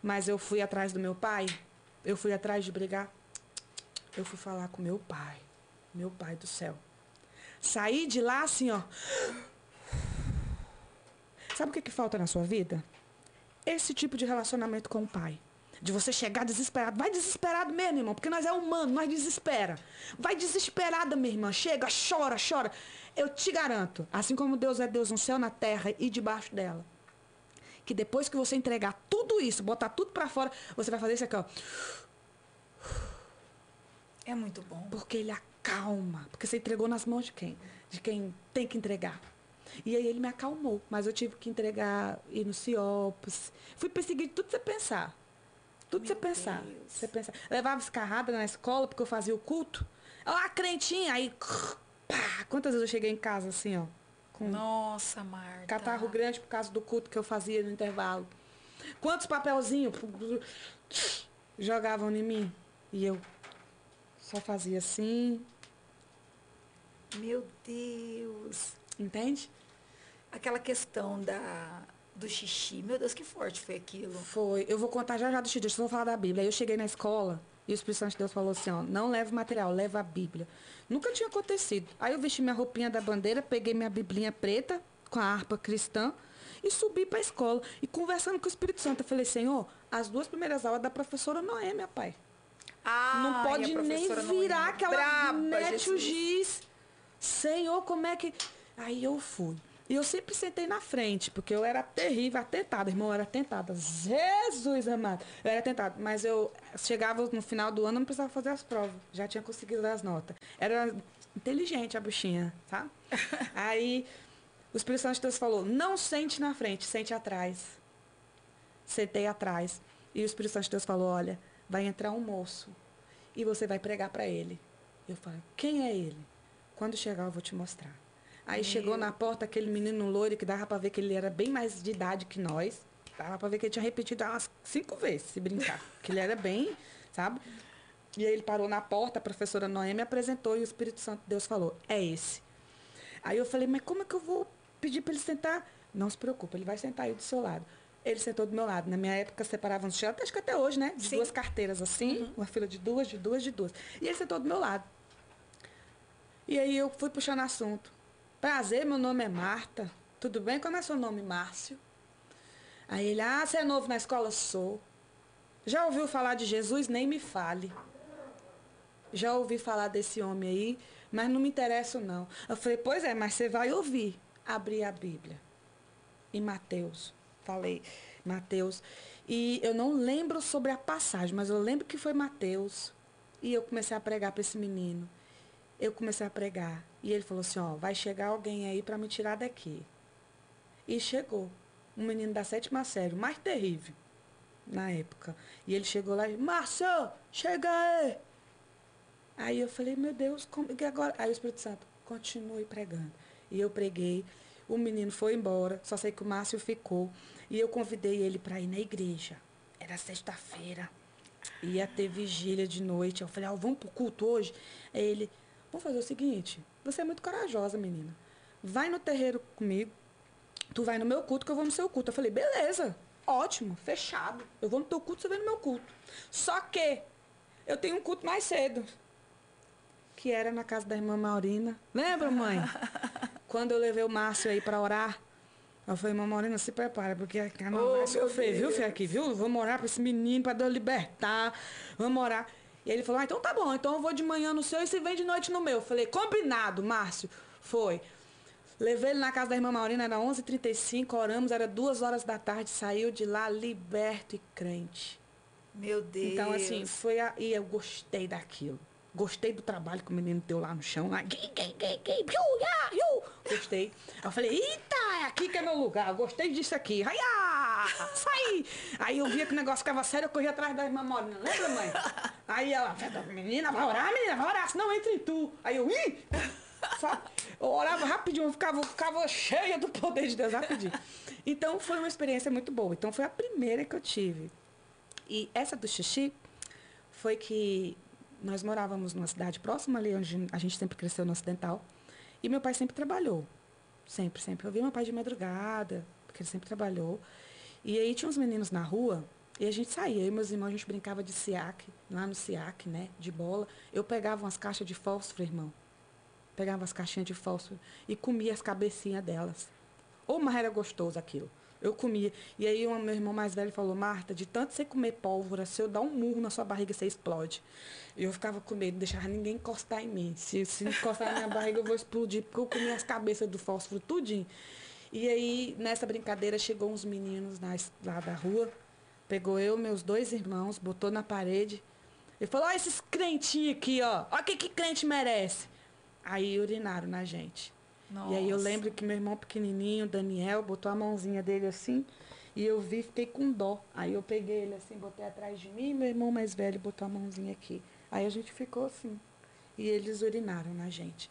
Mas eu fui atrás do meu pai. Eu fui atrás de brigar. Eu fui falar com meu pai. Meu pai do céu. Saí de lá assim, ó. Sabe o que, que falta na sua vida? Esse tipo de relacionamento com o pai. De você chegar desesperado. Vai desesperado mesmo, irmão, porque nós é humano, nós desespera. Vai desesperada, minha irmã. Chega, chora, chora. Eu te garanto, assim como Deus é Deus no céu, na terra e debaixo dela, que depois que você entregar tudo isso, botar tudo para fora, você vai fazer isso aqui, ó. É muito bom. Porque ele acalma. Porque você entregou nas mãos de quem? De quem tem que entregar. E aí ele me acalmou. Mas eu tive que entregar, ir no CIOPS. Fui perseguir tudo que você pensar. Tudo você pensar. Você pensar. Levava escarrada na escola porque eu fazia o culto. Ó, a crentinha. Aí, pá, quantas vezes eu cheguei em casa assim, ó. Com Nossa, Marta. Catarro grande por causa do culto que eu fazia no intervalo. Quantos papelzinhos jogavam em mim? E eu só fazia assim. Meu Deus. Entende? Aquela questão da, do xixi. Meu Deus, que forte foi aquilo. Foi. Eu vou contar já já do xixi, eu só falar da Bíblia. Aí eu cheguei na escola e o Espírito Santo de Deus falou assim, ó, não leve material, leva a Bíblia. Nunca tinha acontecido. Aí eu vesti minha roupinha da bandeira, peguei minha biblinha preta com a harpa cristã e subi para a escola. E conversando com o Espírito Santo, eu falei, Senhor, as duas primeiras aulas da professora Noêmia, pai. Ah, não pode nem virar aquela Braba, mete o giz. Senhor, como é que. Aí eu fui. E eu sempre sentei na frente, porque eu era terrível, atentada, irmão, eu era atentada. Jesus amado. Eu era atentada, mas eu chegava no final do ano, não precisava fazer as provas. Já tinha conseguido as notas. Era inteligente a buchinha, tá? Aí o Espírito Santo de Deus falou: não sente na frente, sente atrás. Sentei atrás. E o Espírito Santo de Deus falou: olha, vai entrar um moço e você vai pregar para ele. Eu falei: quem é ele? Quando chegar, eu vou te mostrar. Aí Meu. chegou na porta aquele menino loiro que dava para ver que ele era bem mais de idade que nós. Dava para ver que ele tinha repetido umas cinco vezes, se brincar. que ele era bem, sabe? E aí ele parou na porta, a professora Noemi apresentou e o Espírito Santo de Deus falou: é esse. Aí eu falei: mas como é que eu vou pedir para ele sentar? Não se preocupe, ele vai sentar aí do seu lado. Ele sentou do meu lado. Na minha época separavam os acho que até hoje, né? De Sim. duas carteiras assim, uhum. uma fila de duas, de duas, de duas. E ele sentou do meu lado. E aí eu fui puxando assunto. Prazer, meu nome é Marta. Tudo bem? Como é seu nome? Márcio. Aí ele, ah, você é novo na escola? Sou. Já ouviu falar de Jesus? Nem me fale. Já ouvi falar desse homem aí, mas não me interessa não. Eu falei, pois é, mas você vai ouvir. Abri a Bíblia. Em Mateus. Falei, Mateus. E eu não lembro sobre a passagem, mas eu lembro que foi Mateus. E eu comecei a pregar para esse menino. Eu comecei a pregar. E ele falou assim, ó, vai chegar alguém aí para me tirar daqui. E chegou. Um menino da sétima série, o mais terrível na época. E ele chegou lá e, Márcio, chega aí. Aí eu falei, meu Deus, como que agora? Aí o Espírito Santo, continue pregando. E eu preguei, o menino foi embora, só sei que o Márcio ficou. E eu convidei ele para ir na igreja. Era sexta-feira. Ia ter vigília de noite. Eu falei, oh, vamos pro culto hoje? Aí ele, vamos fazer o seguinte, você é muito corajosa, menina. Vai no terreiro comigo, tu vai no meu culto, que eu vou no seu culto. Eu falei, beleza, ótimo, fechado. Eu vou no teu culto, você vai no meu culto. Só que eu tenho um culto mais cedo. Que era na casa da irmã Maurina. Lembra, mãe? Quando eu levei o Márcio aí para orar. Eu falei, irmã Maurina, se prepara, porque a canal oh, vai sofrer, viu, filho, aqui, viu? Vamos orar para esse menino, para Deus libertar. Vamos orar. E ele falou, ah, então tá bom, então eu vou de manhã no seu e você vem de noite no meu. Eu falei, combinado, Márcio. Foi. Levei ele na casa da irmã Maurina, era 11h35, oramos, era duas horas da tarde, saiu de lá liberto e crente. Meu Deus. Então, assim, foi a, e eu gostei daquilo. Gostei do trabalho que o menino deu lá no chão. Lá. Gostei. Eu falei, eita, é aqui que é meu lugar. Gostei disso aqui. Aí, sai! Aí eu via que o negócio ficava sério, eu corria atrás da irmã Morena. Lembra, mãe? Aí ela, menina, vai orar, menina, vai orar, senão entra em tu. Aí eu, ih! Eu orava rapidinho, ficava, ficava cheia do poder de Deus rapidinho. Então foi uma experiência muito boa. Então foi a primeira que eu tive. E essa do xixi foi que nós morávamos numa cidade próxima ali, onde a gente sempre cresceu no Ocidental. E meu pai sempre trabalhou. Sempre, sempre. Eu vi meu pai de madrugada, porque ele sempre trabalhou. E aí tinha uns meninos na rua, e a gente saía, eu e meus irmãos, a gente brincava de SIAC, lá no SIAC, né? De bola. Eu pegava umas caixas de fósforo, irmão. Pegava as caixinhas de fósforo e comia as cabecinhas delas. Ou mas era gostoso aquilo. Eu comia. E aí o meu irmão mais velho falou, Marta, de tanto você comer pólvora, se eu dar um murro na sua barriga, você explode. E eu ficava com medo, deixava ninguém encostar em mim. Se, se encostar na minha barriga, eu vou explodir, porque eu comia as cabeças do fósforo tudinho. E aí, nessa brincadeira, chegou uns meninos na, lá da rua, pegou eu, meus dois irmãos, botou na parede. e falou, olha esses crentinhos aqui, ó. Olha o que, que crente merece. Aí urinaram na gente. Nossa. E aí eu lembro que meu irmão pequenininho, Daniel, botou a mãozinha dele assim, e eu vi, fiquei com dó. Aí eu peguei ele assim, botei atrás de mim, e meu irmão mais velho botou a mãozinha aqui. Aí a gente ficou assim. E eles urinaram na gente.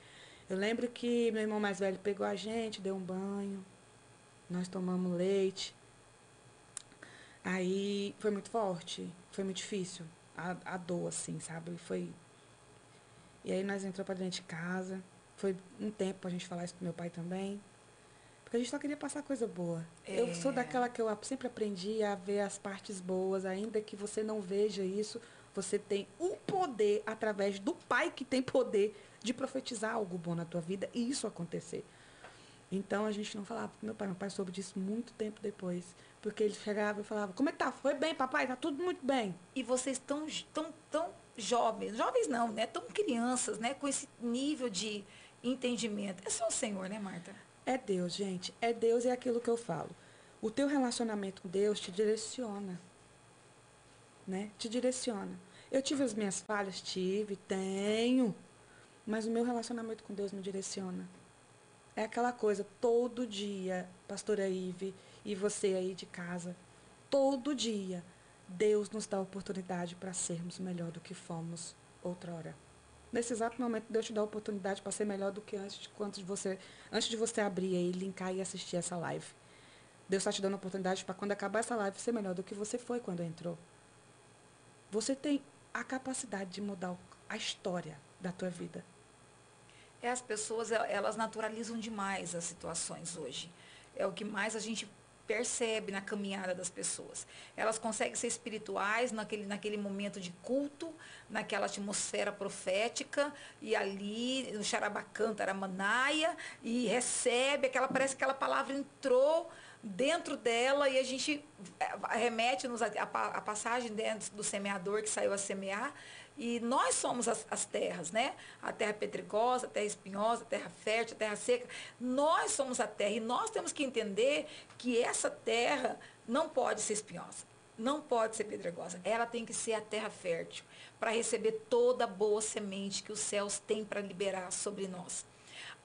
Eu lembro que meu irmão mais velho pegou a gente, deu um banho, nós tomamos leite. Aí foi muito forte, foi muito difícil. A, a dor, assim, sabe? Foi. E aí nós entramos para dentro de casa. Foi um tempo pra gente falar isso pro meu pai também. Porque a gente só queria passar coisa boa. É. Eu sou daquela que eu sempre aprendi a ver as partes boas, ainda que você não veja isso, você tem o poder, através do pai que tem poder, de profetizar algo bom na tua vida e isso acontecer. Então a gente não falava pro meu pai. Meu pai soube disso muito tempo depois. Porque ele chegava e falava, como é que tá? Foi bem, papai? Tá tudo muito bem. E vocês tão, tão, tão jovens, jovens não, né? Tão crianças, né? Com esse nível de entendimento. É só o Senhor, né, Marta? É Deus, gente. É Deus e é aquilo que eu falo. O teu relacionamento com Deus te direciona. Né? Te direciona. Eu tive as minhas falhas, tive, tenho. Mas o meu relacionamento com Deus me direciona. É aquela coisa, todo dia, pastora Ive e você aí de casa, todo dia, Deus nos dá a oportunidade para sermos melhor do que fomos outrora. Nesse exato momento, Deus te dá a oportunidade para ser melhor do que antes de, antes de você, antes de você abrir aí, linkar e assistir essa live. Deus está te dando a oportunidade para quando acabar essa live ser melhor do que você foi quando entrou. Você tem a capacidade de mudar a história da tua vida. É, as pessoas, elas naturalizam demais as situações hoje. É o que mais a gente percebe na caminhada das pessoas. Elas conseguem ser espirituais naquele, naquele momento de culto, naquela atmosfera profética, e ali no Xarabacã, Taramanaia, e recebe aquela, parece que aquela palavra entrou dentro dela e a gente é, remete-nos a, a, a passagem dentro do semeador que saiu a semear, e nós somos as, as, terras, né? A terra pedregosa, a terra espinhosa, a terra fértil, a terra seca. Nós somos a terra e nós temos que entender que essa terra não pode ser espinhosa, não pode ser pedregosa. Ela tem que ser a terra fértil para receber toda a boa semente que os céus têm para liberar sobre nós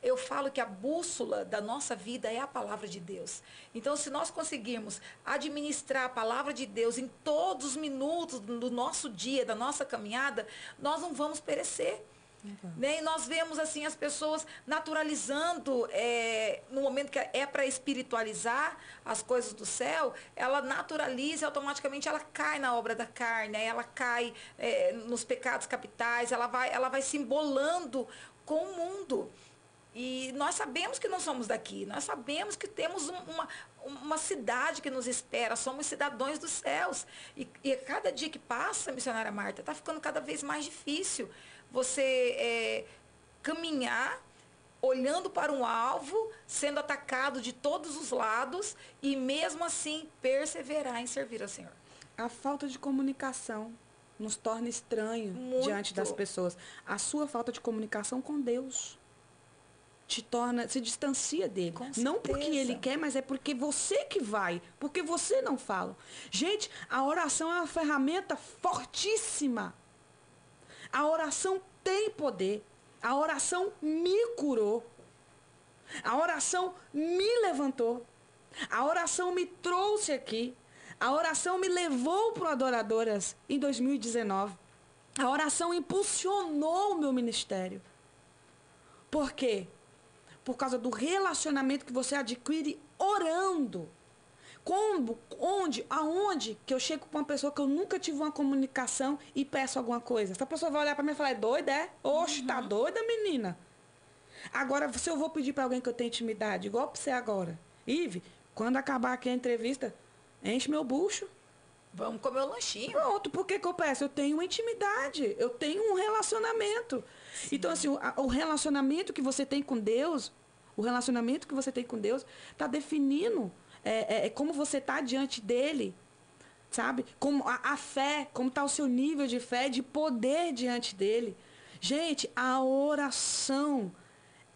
eu falo que a bússola da nossa vida é a palavra de Deus. Então, se nós conseguirmos administrar a palavra de Deus em todos os minutos do nosso dia, da nossa caminhada, nós não vamos perecer. Uhum. Né? E nós vemos assim as pessoas naturalizando, é, no momento que é para espiritualizar as coisas do céu, ela naturaliza e automaticamente ela cai na obra da carne, ela cai é, nos pecados capitais, ela vai, ela vai se embolando com o mundo. E nós sabemos que não somos daqui, nós sabemos que temos uma, uma cidade que nos espera, somos cidadãos dos céus. E, e cada dia que passa, missionária Marta, está ficando cada vez mais difícil você é, caminhar olhando para um alvo, sendo atacado de todos os lados e mesmo assim perseverar em servir ao Senhor. A falta de comunicação nos torna estranho Muito. diante das pessoas. A sua falta de comunicação com Deus te torna, se distancia dele. não porque ele quer, mas é porque você que vai, porque você não fala. Gente, a oração é uma ferramenta fortíssima. A oração tem poder. A oração me curou. A oração me levantou. A oração me trouxe aqui. A oração me levou para o Adoradoras em 2019. A oração impulsionou o meu ministério. Por quê? Por causa do relacionamento que você adquire orando. Como, onde, aonde que eu chego com uma pessoa que eu nunca tive uma comunicação e peço alguma coisa? Essa pessoa vai olhar para mim e falar, é doida, é? Oxe, tá uhum. tá doida, menina? Agora, se eu vou pedir para alguém que eu tenho intimidade, igual para você agora, Ive, quando acabar aqui a entrevista, enche meu bucho. Vamos comer o um lanchinho. Pronto, por que, que eu peço? Eu tenho uma intimidade, eu tenho um relacionamento. Sim. Então, assim, o, o, relacionamento que você tem com Deus, o relacionamento que você tem com Deus, está definindo é, é, como você está diante dele, sabe? Como a, a fé, como está o seu nível de fé, de poder diante dele. Gente, a oração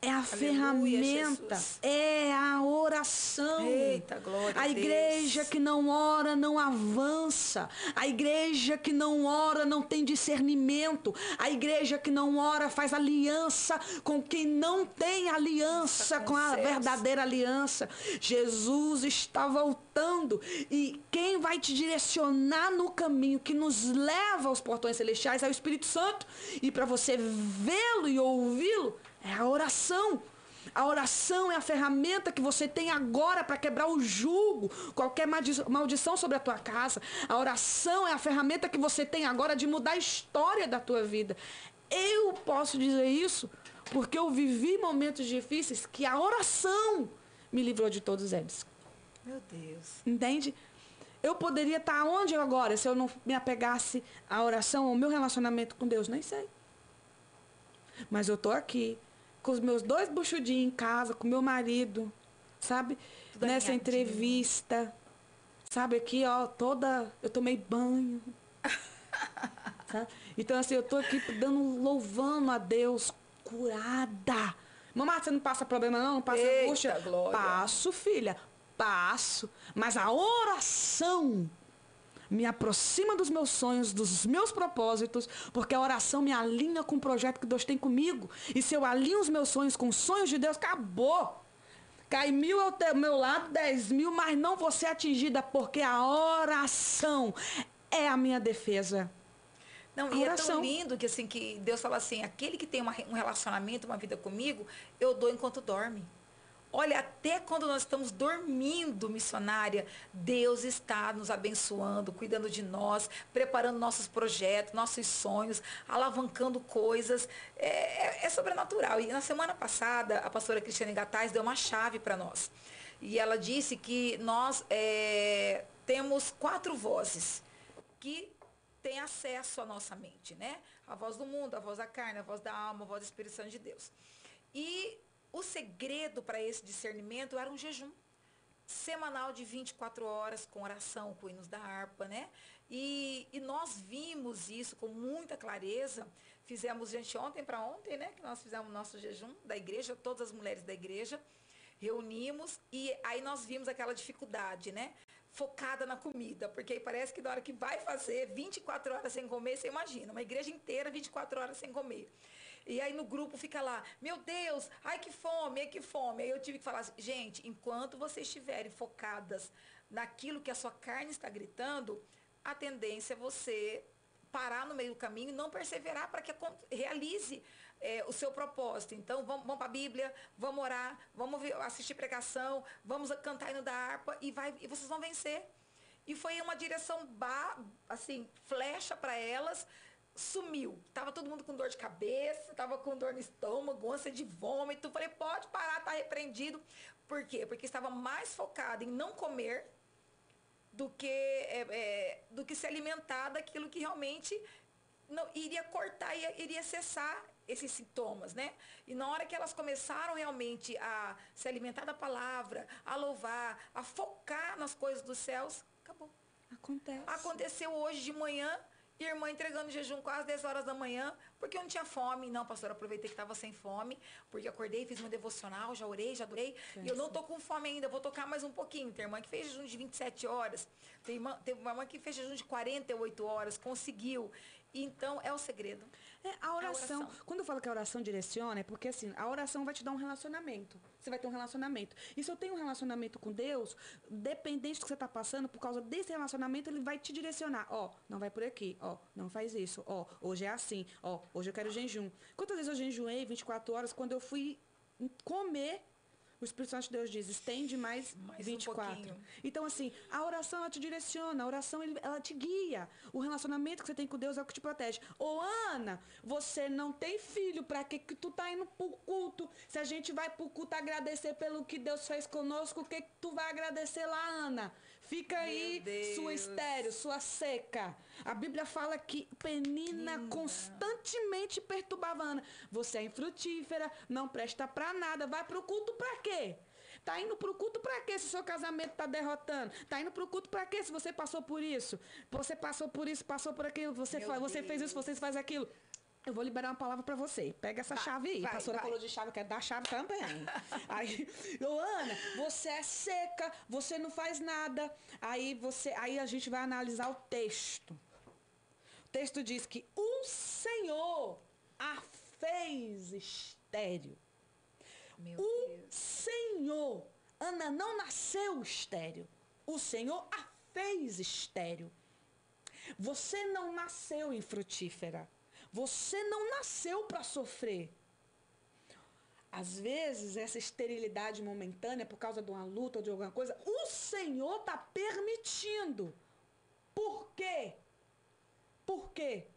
é a Aleluia, ferramenta, Jesus. é a oração. Eita, glória a igreja Deus. que não ora não avança. A igreja que não ora não tem discernimento. A igreja que não ora faz aliança com quem não tem aliança com a verdadeira aliança. Jesus está voltando e quem vai te direcionar no caminho que nos leva aos portões celestiais é o Espírito Santo. E para você vê-lo e ouvi-lo, a oração. A oração é a ferramenta que você tem agora para quebrar o jugo, qualquer maldição sobre a tua casa. A oração é a ferramenta que você tem agora de mudar a história da tua vida. Eu posso dizer isso porque eu vivi momentos difíceis que a oração me livrou de todos eles. Meu Deus. Entende? Eu poderia estar onde agora se eu não me apegasse à oração, ao meu relacionamento com Deus? Nem sei. Mas eu estou aqui com os meus dois buchudinhos em casa, com meu marido, sabe? Tudo Nessa entrevista. Sabe, aqui, ó, toda. Eu tomei banho. sabe? Então, assim, eu tô aqui dando, louvando a Deus, curada. Mamãe, você não passa problema, não? Não passa Eita, angústia? Glória. Passo, filha. Passo. Mas a oração me aproxima dos meus sonhos, dos meus propósitos, porque a oração me alinha com o projeto que Deus tem comigo. E se eu alinho os meus sonhos com os sonhos de Deus, acabou. Cai mil ao meu lado, dez mil, mas não vou ser atingida, porque a oração é a minha defesa. Não, e é tão lindo que assim que Deus fala assim, aquele que tem uma, um relacionamento, uma vida comigo, eu dou enquanto dorme. Olha, até quando nós estamos dormindo, missionária, Deus está nos abençoando, cuidando de nós, preparando nossos projetos, nossos sonhos, alavancando coisas. É, é, é sobrenatural. E na semana passada, a pastora Cristiane Gataz deu uma chave para nós. E ela disse que nós é, temos quatro vozes que têm acesso à nossa mente, né? A voz do mundo, a voz da carne, a voz da alma, a voz do Espírito Santo de Deus. E o segredo para esse discernimento era um jejum semanal de 24 horas com oração, com hinos da harpa, né? E, e nós vimos isso com muita clareza. Fizemos, gente, ontem para ontem, né? Que nós fizemos nosso jejum da igreja, todas as mulheres da igreja, reunimos e aí nós vimos aquela dificuldade, né? Focada na comida, porque aí parece que na hora que vai fazer 24 horas sem comer, você imagina, uma igreja inteira 24 horas sem comer. E aí no grupo fica lá, meu Deus, ai que fome, ai que fome. Aí eu tive que falar assim, gente, enquanto vocês estiverem focadas naquilo que a sua carne está gritando, a tendência é você parar no meio do caminho e não perseverar para que realize é, o seu propósito. Então, vamos, vamos para a Bíblia, vamos orar, vamos assistir pregação, vamos cantar hino da harpa e, vai, e vocês vão vencer. E foi uma direção, ba, assim, flecha para elas, sumiu. Tava todo mundo com dor de cabeça, tava com dor no estômago, ânsia de vômito. Falei, pode parar, tá repreendido. Por quê? Porque estava mais focado em não comer do que, é, é, do que se alimentar daquilo que realmente não, iria cortar, iria, iria cessar esses sintomas, né? E na hora que elas começaram realmente a se alimentar da palavra, a louvar, a focar nas coisas dos céus, acabou. Acontece. Aconteceu hoje de manhã, irmã entregando jejum quase 10 horas da manhã, porque eu não tinha fome. Não, pastor, aproveitei que estava sem fome, porque acordei, fiz meu devocional, já orei, já adorei. E eu não tô com fome ainda, vou tocar mais um pouquinho. Tem irmã que fez jejum de 27 horas, tem, tem uma irmã que fez jejum de 48 horas, conseguiu. Então, é o segredo. É, a oração, é a oração. Quando eu falo que a oração direciona, é porque assim, a oração vai te dar um relacionamento. Você vai ter um relacionamento. E se eu tenho um relacionamento com Deus, dependente do que você está passando, por causa desse relacionamento, ele vai te direcionar. Ó, oh, não vai por aqui. Ó, oh, não faz isso. Ó, oh, hoje é assim. Ó, hoje eu quero jejum. Quantas vezes eu jejuei 24 horas quando eu fui comer o Espírito Santo de Deus diz, estende mais, mais 24. Um então, assim, a oração ela te direciona, a oração ela te guia. O relacionamento que você tem com Deus é o que te protege. Ô, Ana, você não tem filho, para que, que tu tá indo pro culto? Se a gente vai pro culto agradecer pelo que Deus fez conosco, o que, que tu vai agradecer lá, Ana? Fica aí sua estéreo, sua seca. A Bíblia fala que Penina constantemente perturbava Ana. Você é infrutífera, não presta para nada, vai pro culto para quê? Tá indo pro culto para quê se seu casamento tá derrotando? Tá indo pro culto para quê se você passou por isso? Você passou por isso, passou por aquilo, você, fa você fez isso, você faz aquilo. Eu vou liberar uma palavra para você. Pega essa chave aí. Vai, a pastora vai. falou de chave, quero dar chave também. aí, Ana, você é seca, você não faz nada. Aí você, aí a gente vai analisar o texto. O texto diz que o Senhor a fez estéreo. Meu o Deus. Senhor, Ana não nasceu estéreo. O Senhor a fez estéreo. Você não nasceu infrutífera. Você não nasceu para sofrer. Às vezes, essa esterilidade momentânea, por causa de uma luta ou de alguma coisa, o Senhor está permitindo. Por quê? Por quê?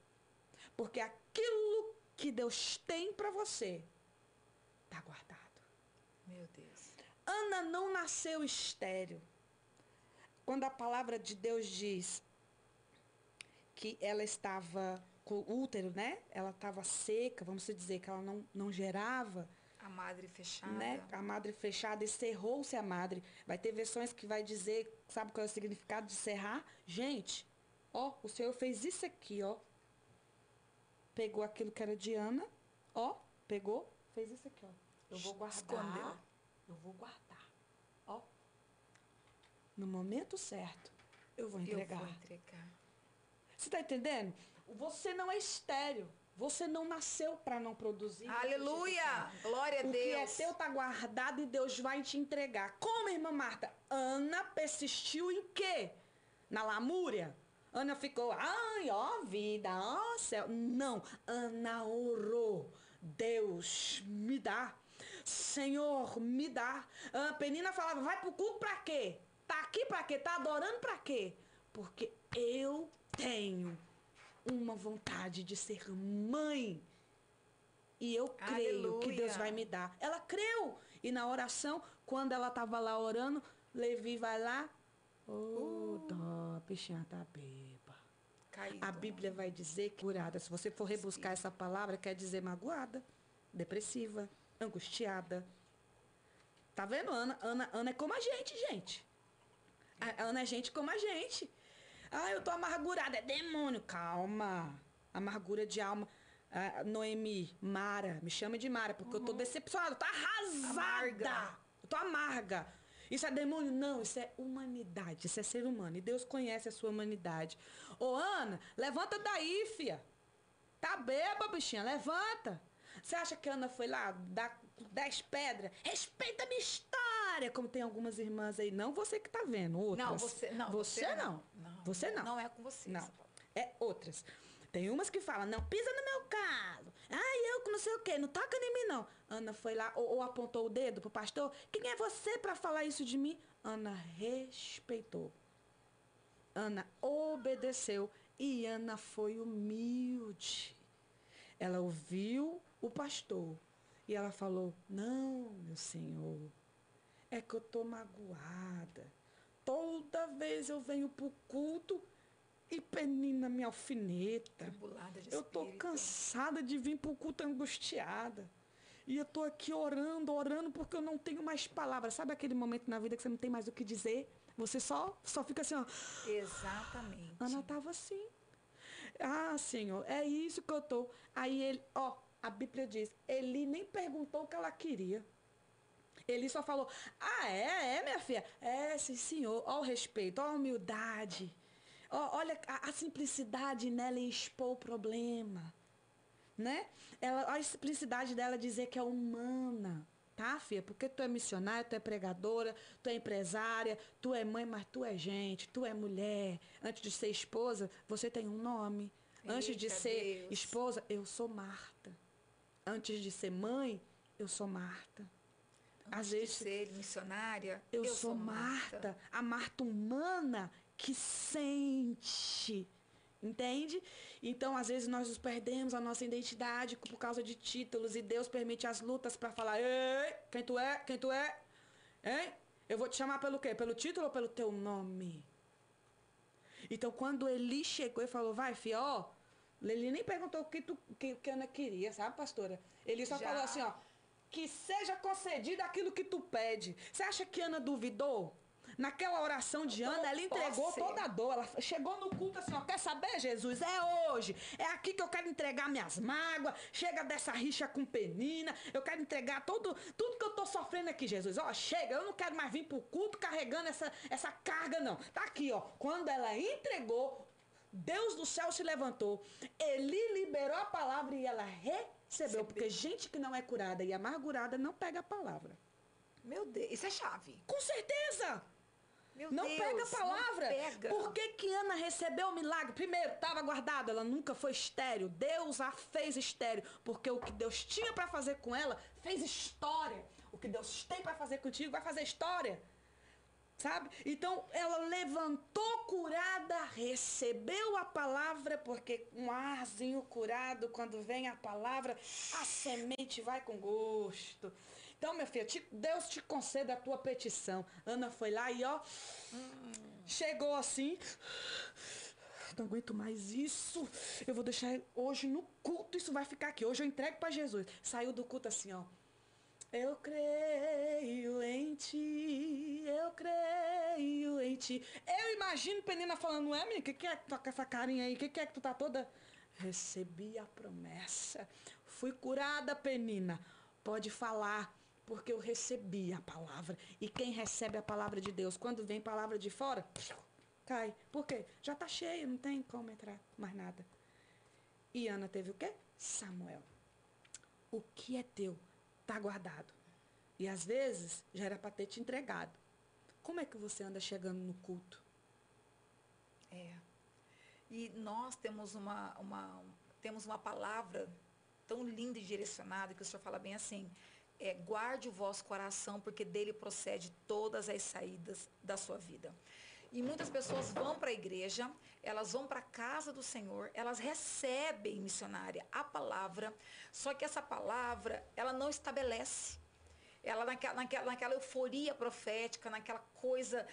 Porque aquilo que Deus tem para você está guardado. Meu Deus. Ana não nasceu estéreo. Quando a palavra de Deus diz que ela estava útero, né? Ela estava seca, vamos dizer que ela não, não gerava. A madre fechada. Né? A madre fechada, e cerrou-se a madre. Vai ter versões que vai dizer, sabe qual é o significado de cerrar? Gente, ó, o Senhor fez isso aqui, ó. Pegou aquilo que era de Ana, ó, pegou, fez isso aqui, ó. Eu vou guardar. Escondeu. Eu vou guardar. Ó. No momento certo, eu vou entregar. Eu vou entregar. Você está entendendo? Você não é estéreo. Você não nasceu para não produzir. Aleluia! Glória a Deus. O que é teu tá guardado e Deus vai te entregar. Como, irmã Marta? Ana persistiu em quê? Na lamúria? Ana ficou, ai, ó vida, ó céu. Não, Ana orou. Deus, me dá. Senhor, me dá. A Penina falava, vai pro culto pra quê? Tá aqui pra quê? Tá adorando pra quê? Porque eu tenho uma vontade de ser mãe. E eu creio Aleluia. que Deus vai me dar. Ela creu. E na oração, quando ela estava lá orando, Levi vai lá. Oh, uh. tá beba. Caído. A Bíblia vai dizer que curada. Se você for rebuscar Sim. essa palavra, quer dizer magoada, depressiva, angustiada. Tá vendo? Ana, Ana, Ana é como a gente, gente. A Ana é gente como a gente. Ah, eu tô amargurada. É demônio. Calma. Amargura de alma. Ah, Noemi, Mara, me chama de Mara, porque uhum. eu tô uhum. decepcionada, tô arrasada. Amarga. Eu tô amarga. Isso é demônio? Não, isso é humanidade, isso é ser humano. E Deus conhece a sua humanidade. Ô, Ana, levanta daí, fia. Tá beba, bichinha, levanta. Você acha que a Ana foi lá dar dez pedras? Respeita a minha história, como tem algumas irmãs aí. Não você que tá vendo, outras. Não, você não. Você, você não. não. Você não. Não é com você. Não. É outras. Tem umas que falam, não pisa no meu calo. Ah, eu que não sei o quê, não toca em mim, não. Ana foi lá, ou, ou apontou o dedo pro pastor. Quem é você para falar isso de mim? Ana respeitou. Ana obedeceu. E Ana foi humilde. Ela ouviu o pastor. E ela falou: Não, meu senhor, é que eu tô magoada. Toda vez eu venho pro culto e Penina me alfineta. eu tô cansada de vir pro culto angustiada. E eu tô aqui orando, orando, porque eu não tenho mais palavras. Sabe aquele momento na vida que você não tem mais o que dizer? Você só, só fica assim, ó. Exatamente. Ana tava assim. Ah, Senhor, é isso que eu tô. Aí ele, ó, a Bíblia diz, Eli nem perguntou o que ela queria. Ele só falou, ah, é, é, minha filha? É, sim, senhor. Olha o respeito, olha a humildade. olha a, a, simplicidade nela em expor o problema. Né? Ela, a simplicidade dela dizer que é humana. Tá, filha? Porque tu é missionária, tu é pregadora, tu é empresária, tu é mãe, mas tu é gente, tu é mulher. Antes de ser esposa, você tem um nome. Eita Antes de ser Deus. esposa, eu sou Marta. Antes de ser mãe, eu sou Marta. Antes Às vezes, ser missionária, eu, eu sou, sou Marta. Marta. A Marta humana que sente. Entende? Então, às vezes, nós nos perdemos a nossa identidade por causa de títulos e Deus permite as lutas para falar: Ei, quem tu é? Quem tu é? Hein? Eu vou te chamar pelo quê? Pelo título ou pelo teu nome? Então, quando Eli chegou e falou: Vai, filha, ó, ele nem perguntou o que, tu, que, que Ana queria, sabe, pastora? Ele só Já. falou assim, ó. Que seja concedido aquilo que tu pede. Você acha que Ana duvidou? Naquela oração de Ana, ela entregou toda a dor. Ela chegou no culto assim, ó, quer saber, Jesus? É hoje. É aqui que eu quero entregar minhas mágoas. Chega dessa rixa com penina. Eu quero entregar todo, tudo que eu tô sofrendo aqui, Jesus. Ó, chega, eu não quero mais vir pro culto carregando essa, essa carga, não. Tá aqui, ó. Quando ela entregou, Deus do céu se levantou. Ele liberou a palavra e ela recebeu. Porque gente que não é curada e amargurada não pega a palavra. Meu Deus, isso é chave. Com certeza! Meu não Deus, pega a palavra. Pega. Por que, que Ana recebeu o milagre? Primeiro, estava guardada, ela nunca foi estéreo. Deus a fez estéreo. Porque o que Deus tinha para fazer com ela fez história. O que Deus tem para fazer contigo vai fazer história. Sabe? Então ela levantou curada, recebeu a palavra, porque um arzinho curado, quando vem a palavra, a semente vai com gosto. Então, minha filha, te, Deus te conceda a tua petição. Ana foi lá e ó, hum. chegou assim. Não aguento mais isso. Eu vou deixar hoje no culto, isso vai ficar aqui. Hoje eu entrego para Jesus. Saiu do culto assim, ó. Eu creio em ti, eu creio em ti. Eu imagino Penina falando, é, menina, o que, que é que tu tá com essa carinha aí? O que, que é que tu tá toda. Recebi a promessa. Fui curada, Penina. Pode falar, porque eu recebi a palavra. E quem recebe a palavra de Deus, quando vem palavra de fora, cai. Por quê? Já tá cheio, não tem como entrar mais nada. E Ana teve o quê? Samuel. O que é teu? Está guardado. E às vezes já era para ter te entregado. Como é que você anda chegando no culto? É. E nós temos uma, uma, temos uma palavra tão linda e direcionada que o senhor fala bem assim. É, guarde o vosso coração, porque dele procede todas as saídas da sua vida. E muitas pessoas vão para a igreja, elas vão para a casa do Senhor, elas recebem, missionária, a palavra, só que essa palavra, ela não estabelece. Ela naquela, naquela, naquela euforia profética, naquela coisa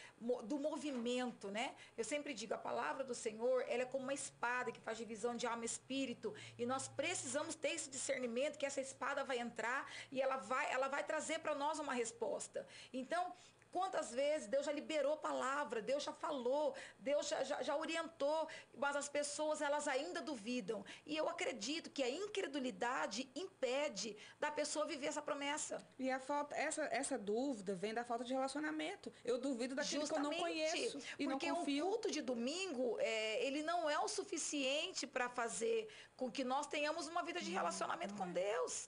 do movimento, né? Eu sempre digo, a palavra do Senhor, ela é como uma espada que faz divisão de alma e espírito. E nós precisamos ter esse discernimento que essa espada vai entrar e ela vai, ela vai trazer para nós uma resposta. Então, Quantas vezes Deus já liberou palavra, Deus já falou, Deus já, já, já, orientou, mas as pessoas elas ainda duvidam. E eu acredito que a incredulidade impede da pessoa viver essa promessa. E a falta, essa, essa dúvida vem da falta de relacionamento. Eu duvido daquilo Justamente, que eu não conheço e porque não confio. um culto de domingo, é, ele não é o suficiente para fazer com que nós tenhamos uma vida de relacionamento com Deus.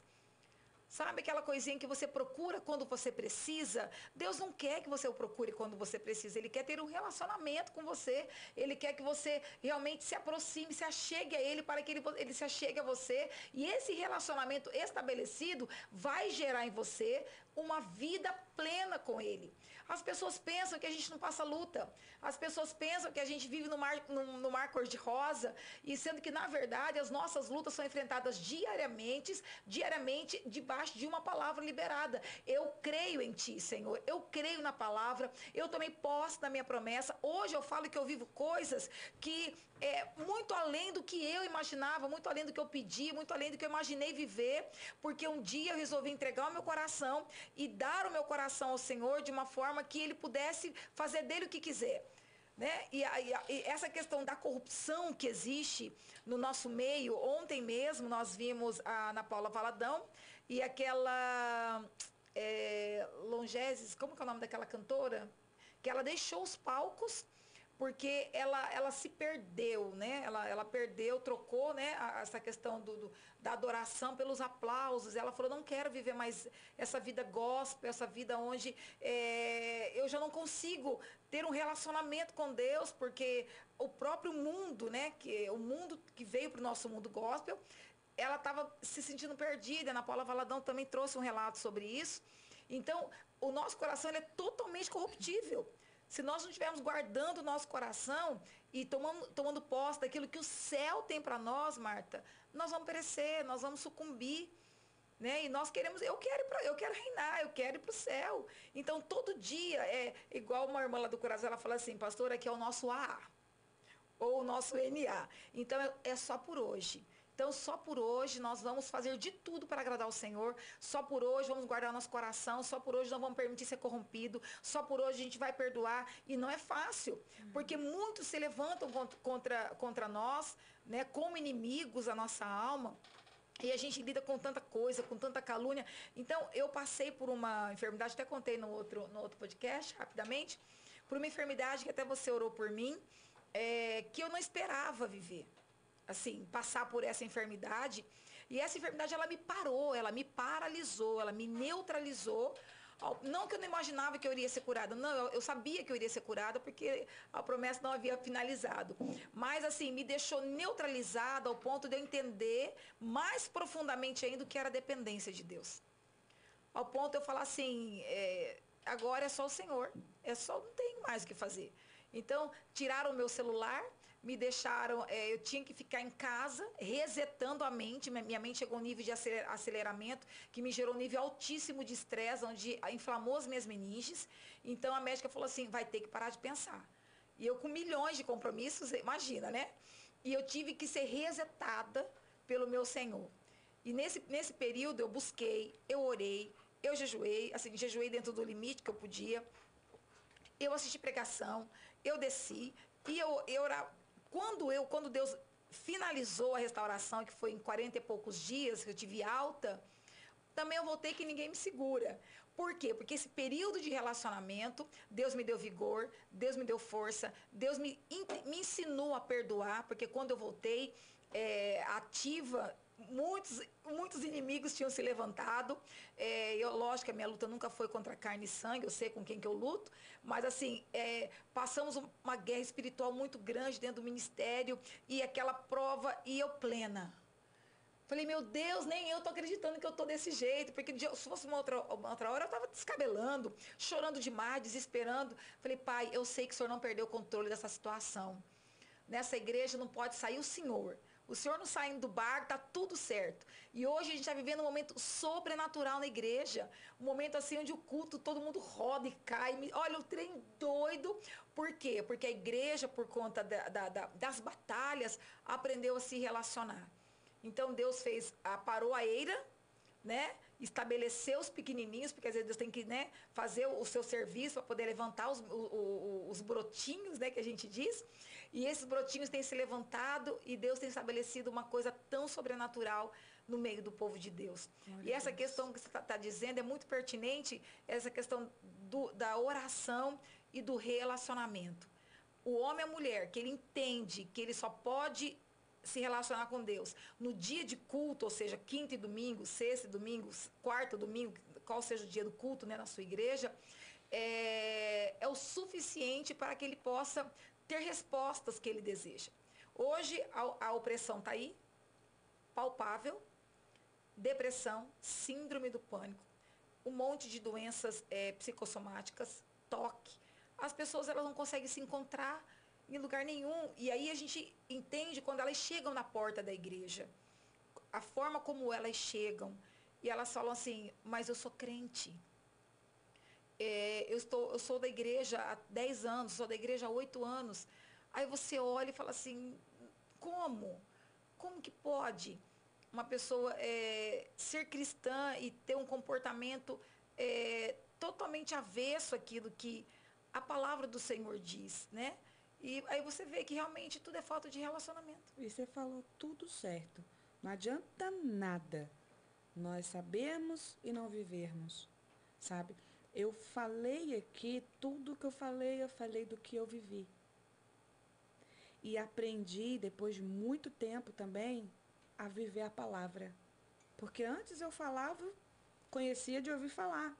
Sabe aquela coisinha que você procura quando você precisa? Deus não quer que você o procure quando você precisa. Ele quer ter um relacionamento com você. Ele quer que você realmente se aproxime, se achegue a Ele para que Ele, ele se achegue a você. E esse relacionamento estabelecido vai gerar em você uma vida plena com Ele. As pessoas pensam que a gente não passa luta. As pessoas pensam que a gente vive no mar, no, no mar cor-de-rosa. E sendo que, na verdade, as nossas lutas são enfrentadas diariamente, diariamente, debaixo de uma palavra liberada. Eu creio em Ti, Senhor. Eu creio na palavra. Eu tomei posse da minha promessa. Hoje eu falo que eu vivo coisas que é muito além do que eu imaginava, muito além do que eu pedi, muito além do que eu imaginei viver. Porque um dia eu resolvi entregar o meu coração e dar o meu coração ao Senhor de uma forma que Ele pudesse fazer dele o que quiser. Né? E, a, e, essa questão da corrupção que existe no nosso meio, ontem mesmo nós vimos a Ana Paula Valadão e aquela é, Longeses, como é o nome daquela cantora? Que ela deixou os palcos porque ela, ela se perdeu, né? Ela, ela perdeu, trocou né? essa questão do, do, da adoração pelos aplausos. Ela falou, não quero viver mais essa vida gospel, essa vida onde é, eu já não consigo ter um relacionamento com Deus, porque o próprio mundo, né? Que, o mundo que veio para o nosso mundo gospel, ela estava se sentindo perdida. A Ana Paula Valadão também trouxe um relato sobre isso. Então, o nosso coração é totalmente corruptível. Se nós não estivermos guardando o nosso coração e tomando, tomando posse daquilo que o céu tem para nós, Marta, nós vamos perecer, nós vamos sucumbir. Né? E nós queremos, eu quero, pra, eu quero reinar, eu quero ir para o céu. Então, todo dia, é igual uma irmã lá do coração, ela fala assim, pastor, aqui é o nosso A ou o nosso NA. Então, é, é só por hoje. Então, só por hoje nós vamos fazer de tudo para agradar o Senhor. Só por hoje vamos guardar nosso coração. Só por hoje não vamos permitir ser corrompido. Só por hoje a gente vai perdoar. E não é fácil, porque muitos se levantam contra, contra nós, né, como inimigos da nossa alma. E a gente lida com tanta coisa, com tanta calúnia. Então, eu passei por uma enfermidade, até contei no outro, no outro podcast, rapidamente, por uma enfermidade que até você orou por mim, é, que eu não esperava viver assim, passar por essa enfermidade. E essa enfermidade, ela me parou, ela me paralisou, ela me neutralizou. Não que eu não imaginava que eu iria ser curada, não, eu, sabia que eu iria ser curada porque a promessa não havia finalizado. Mas, assim, me deixou neutralizada ao ponto de eu entender mais profundamente ainda o que era dependência de Deus. Ao ponto de eu falar assim: é, agora é só o Senhor, é só, não tem mais o que fazer. Então, tiraram o meu celular, me deixaram, é, eu tinha que ficar em casa, resetando a mente. Minha mente chegou a um nível de aceleramento que me gerou um nível altíssimo de estresse, onde inflamou as minhas meninges. Então, a médica falou assim: vai ter que parar de pensar. E eu, com milhões de compromissos, imagina, né? E eu tive que ser resetada pelo meu Senhor. E nesse, nesse período eu busquei, eu orei, eu jejuei, assim, jejuei dentro do limite que eu podia. Eu assisti pregação, eu desci e eu, eu quando eu, quando Deus finalizou a restauração, que foi em 40 e poucos dias que eu tive alta, também eu voltei que ninguém me segura. Por quê? Porque esse período de relacionamento, Deus me deu vigor, Deus me deu força, Deus me, me ensinou a perdoar, porque quando eu voltei é, ativa muitos, muitos inimigos tinham se levantado. É, eu, lógico que a minha luta nunca foi contra carne e sangue, eu sei com quem que eu luto, mas assim, é, passamos uma guerra espiritual muito grande dentro do ministério e aquela prova e eu plena. Falei, meu Deus, nem eu tô acreditando que eu tô desse jeito, porque se fosse uma outra, uma outra hora eu tava descabelando, chorando demais, desesperando. Falei, pai, eu sei que o senhor não perdeu o controle dessa situação. Nessa igreja não pode sair o senhor. O senhor não saindo do bar, tá tudo certo. E hoje a gente está vivendo um momento sobrenatural na igreja. Um momento assim onde o culto, todo mundo roda e cai. Olha, o trem doido. Por quê? Porque a igreja, por conta da, da, da, das batalhas, aprendeu a se relacionar. Então Deus fez, parou a eira, né? Estabelecer os pequenininhos, porque às vezes Deus tem que né, fazer o seu serviço para poder levantar os, os, os, brotinhos, né, que a gente diz. E esses brotinhos têm se levantado e Deus tem estabelecido uma coisa tão sobrenatural no meio do povo de Deus. Glória e essa Deus. questão que você está tá dizendo é muito pertinente, essa questão do, da oração e do relacionamento. O homem e a mulher, que ele entende que ele só pode se relacionar com Deus. No dia de culto, ou seja, quinta e domingo, sexta e domingo, quarta domingo, qual seja o dia do culto né, na sua igreja, é, é o suficiente para que ele possa ter respostas que ele deseja. Hoje a, a opressão está aí, palpável, depressão, síndrome do pânico, um monte de doenças é, psicossomáticas, toque. As pessoas elas não conseguem se encontrar em lugar nenhum. E aí a gente entende quando elas chegam na porta da igreja, a forma como elas chegam. E elas falam assim, mas eu sou crente. É, eu, estou, eu sou da igreja há 10 anos, sou da igreja há 8 anos. Aí você olha e fala assim, como? Como que pode uma pessoa é, ser cristã e ter um comportamento é, totalmente avesso àquilo que a palavra do Senhor diz, né? E aí você vê que realmente tudo é falta de relacionamento. E você falou tudo certo. Não adianta nada nós sabermos e não vivermos, sabe? Eu falei aqui, tudo que eu falei, eu falei do que eu vivi. E aprendi, depois de muito tempo também, a viver a palavra. Porque antes eu falava, conhecia de ouvir falar.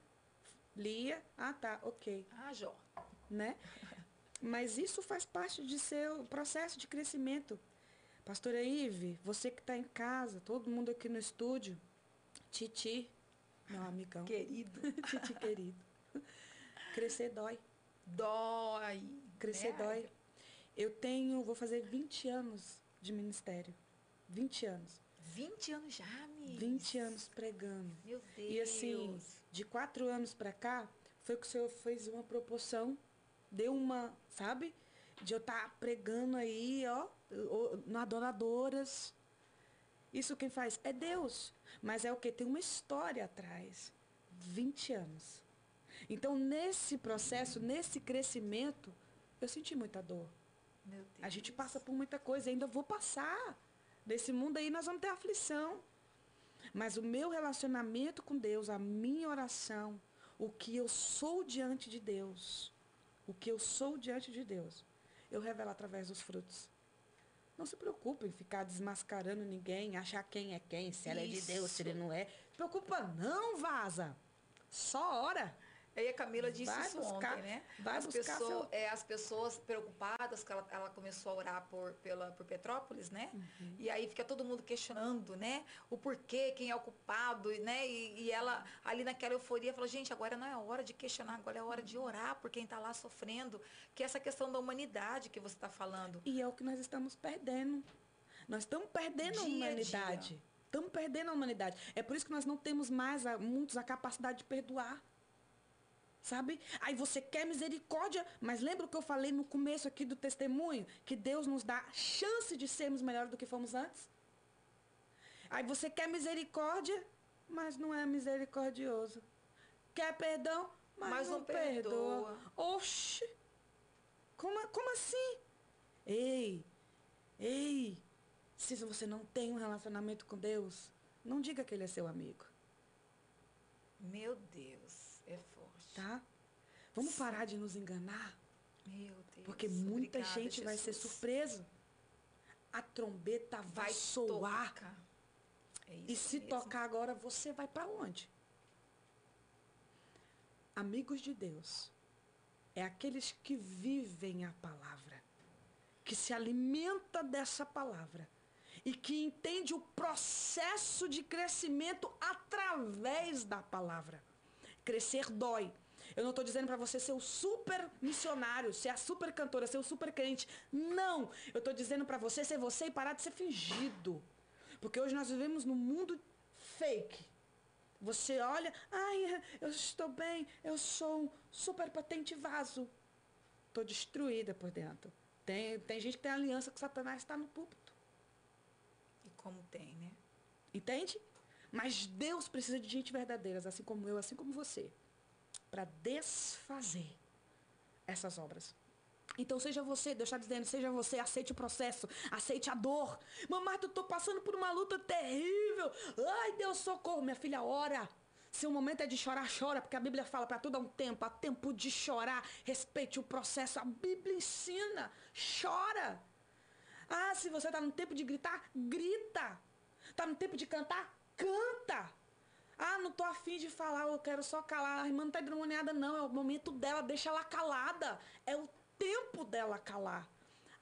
Lia, ah tá, ok. Ah, Jó. Né? Mas isso faz parte de seu processo de crescimento. Pastora Ive, você que está em casa, todo mundo aqui no estúdio, Titi, meu amigão. Querido. Titi querido. Crescer dói. Dói. Crescer é. dói. Eu tenho, vou fazer 20 anos de ministério. 20 anos. 20 anos já, Miss? 20 anos pregando. Meu Deus. E assim, de quatro anos para cá, foi que o Senhor fez uma proporção deu uma, sabe? De eu estar tá pregando aí, ó, na Adoradoras. Isso quem faz é Deus. Mas é o que? Tem uma história atrás. 20 anos. Então, nesse processo, nesse crescimento, eu senti muita dor. A gente passa por muita coisa, ainda vou passar. Desse mundo aí nós vamos ter aflição. Mas o meu relacionamento com Deus, a minha oração, o que eu sou diante de Deus, o que eu sou diante de Deus, eu revelo através dos frutos. Não se preocupe em ficar desmascarando ninguém, achar quem é quem, se ela Isso. é de Deus, se ele não é. Preocupa não, vaza. Só ora. Aí a Camila disse vai isso buscar, ontem, né? Vai as, buscar pessoa, seu... é, as pessoas preocupadas, que ela, ela, começou a orar por, pela, por Petrópolis, né? Uhum. E aí fica todo mundo questionando, né? O porquê, quem é o culpado, né? E, e, ela, ali naquela euforia, falou, gente, agora não é hora de questionar, agora é hora de orar por quem está lá sofrendo. Que é essa questão da humanidade que você está falando. E é o que nós estamos perdendo. Nós estamos perdendo dia a humanidade. Estamos perdendo a humanidade. É por isso que nós não temos mais, muitos, a capacidade de perdoar sabe? Aí você quer misericórdia, mas lembra o que eu falei no começo aqui do testemunho? Que Deus nos dá chance de sermos melhores do que fomos antes? Aí você quer misericórdia, mas não é misericordioso. Quer perdão, mas, mas não, não perdoa. perdoa. Oxi! Como, como assim? Ei, ei, se você não tem um relacionamento com Deus, não diga que ele é seu amigo. Meu Deus. Tá? Vamos parar de nos enganar? Meu Deus. Porque muita Obrigada, gente Jesus. vai ser surpreso. A trombeta vai, vai soar. É e se mesmo. tocar agora, você vai para onde? Amigos de Deus é aqueles que vivem a palavra, que se alimenta dessa palavra e que entende o processo de crescimento através da palavra. Crescer dói. Eu não estou dizendo para você ser o super missionário, ser a super cantora, ser o super crente. Não! Eu estou dizendo para você ser você e parar de ser fingido. Porque hoje nós vivemos num mundo fake. Você olha, ai, eu estou bem, eu sou um super patente vaso. Estou destruída por dentro. Tem, tem gente que tem aliança com Satanás está no púlpito. E como tem, né? Entende? Mas Deus precisa de gente verdadeiras, assim como eu, assim como você, para desfazer essas obras. Então seja você, Deus está dizendo, seja você, aceite o processo, aceite a dor. Mamãe, eu estou passando por uma luta terrível. Ai, Deus, socorro. Minha filha, ora. Se o momento é de chorar, chora, porque a Bíblia fala para tudo há um tempo. Há tempo de chorar. Respeite o processo. A Bíblia ensina. Chora. Ah, se você está no tempo de gritar, grita. Está no tempo de cantar, canta. Ah, não tô afim de falar, eu quero só calar. A irmã não tá endemoniada, não. É o momento dela, deixa ela calada. É o tempo dela calar.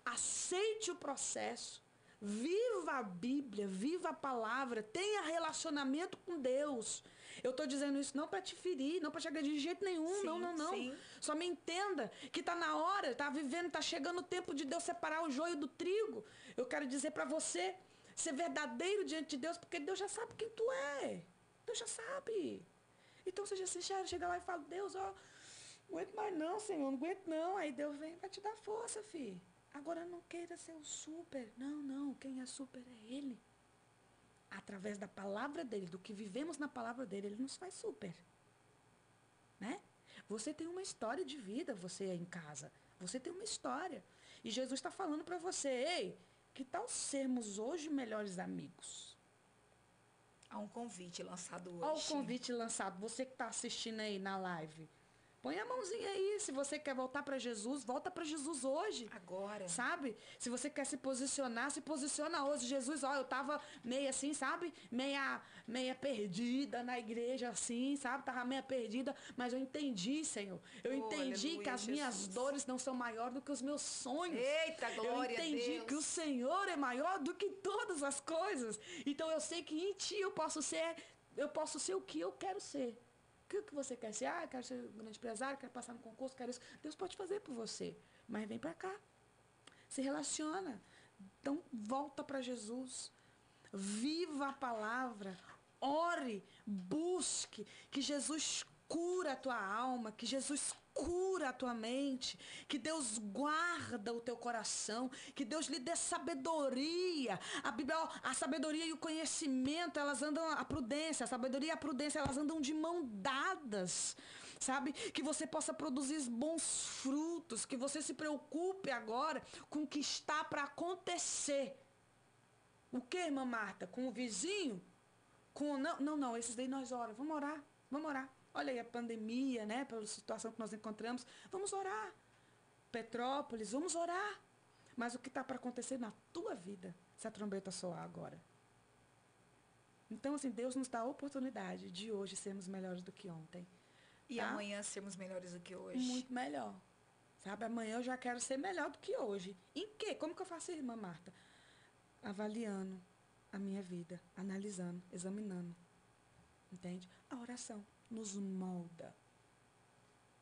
Aceite o processo. Viva a Bíblia, viva a palavra, tenha relacionamento com Deus. Eu estou dizendo isso não para te ferir, não para te agredir de jeito nenhum, sim, não, não, não. Sim. Só me entenda que está na hora, está vivendo, está chegando o tempo de Deus separar o joio do trigo. Eu quero dizer para você ser verdadeiro diante de Deus, porque Deus já sabe quem tu é. Deus já sabe. Então seja sincero, chega lá e fala, Deus, ó, não aguento mais não, Senhor, não aguento não. Aí Deus vem vai te dar força, filho. Agora não queira ser o super. Não, não. Quem é super é Ele. Através da palavra dele, do que vivemos na palavra dele, ele nos faz super. Né? Você tem uma história de vida, você em casa. Você tem uma história. E Jesus está falando para você, ei, que tal sermos hoje melhores amigos? Há um convite lançado hoje. Há um convite lançado. Você que está assistindo aí na live. Põe a mãozinha aí. Se você quer voltar para Jesus, volta para Jesus hoje. Agora. Sabe? Se você quer se posicionar, se posiciona hoje. Jesus, ó, eu tava meio assim, sabe? Meia, meia perdida na igreja, assim, sabe? Tava meia perdida, mas eu entendi, Senhor. Eu oh, entendi aleluia, que as Jesus. minhas dores não são maiores do que os meus sonhos. Eita, glória Eu entendi que o Senhor é maior do que todas as coisas. Então eu sei que em Ti eu posso ser, eu posso ser o que eu quero ser. O que, que você quer ser? Ah, quero ser um grande empresário, quero passar no concurso, quero isso. Deus pode fazer por você. Mas vem para cá. Se relaciona. Então, volta para Jesus. Viva a palavra. Ore, busque, que Jesus cura a tua alma, que Jesus cura a tua mente, que Deus guarda o teu coração, que Deus lhe dê sabedoria. A Bíblia, a sabedoria e o conhecimento, elas andam, a prudência, a sabedoria e a prudência, elas andam de mão dadas. Sabe? Que você possa produzir bons frutos, que você se preocupe agora com o que está para acontecer. O que, irmã Marta? Com o vizinho? Com não, não, não, esses daí nós oramos. Vamos orar, vamos orar. Olha aí a pandemia, né? Pela situação que nós encontramos. Vamos orar. Petrópolis, vamos orar. Mas o que está para acontecer na tua vida se a trombeta soar agora? Então, assim, Deus nos dá a oportunidade de hoje sermos melhores do que ontem. E tá? amanhã sermos melhores do que hoje. Muito melhor. Sabe, amanhã eu já quero ser melhor do que hoje. Em quê? Como que eu faço, irmã Marta? Avaliando a minha vida, analisando, examinando. Entende? A oração nos molda.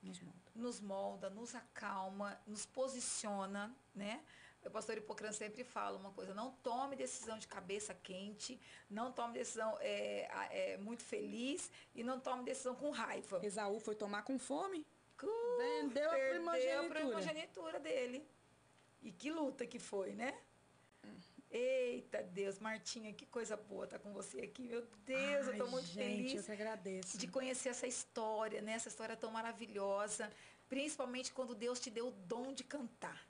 Nos molda. Nos molda, nos acalma, nos posiciona, né? O pastor Hipocrã sempre fala uma coisa, não tome decisão de cabeça quente, não tome decisão é, é, muito feliz e não tome decisão com raiva. Esaú foi tomar com fome. Uh, Vendeu a primogenitura. a primogenitura dele. E que luta que foi, né? Eita Deus, Martinha, que coisa boa estar tá com você aqui. Meu Deus, Ai, eu estou muito gente, feliz. Eu que agradeço. De conhecer essa história, né? Essa história tão maravilhosa. Principalmente quando Deus te deu o dom de cantar.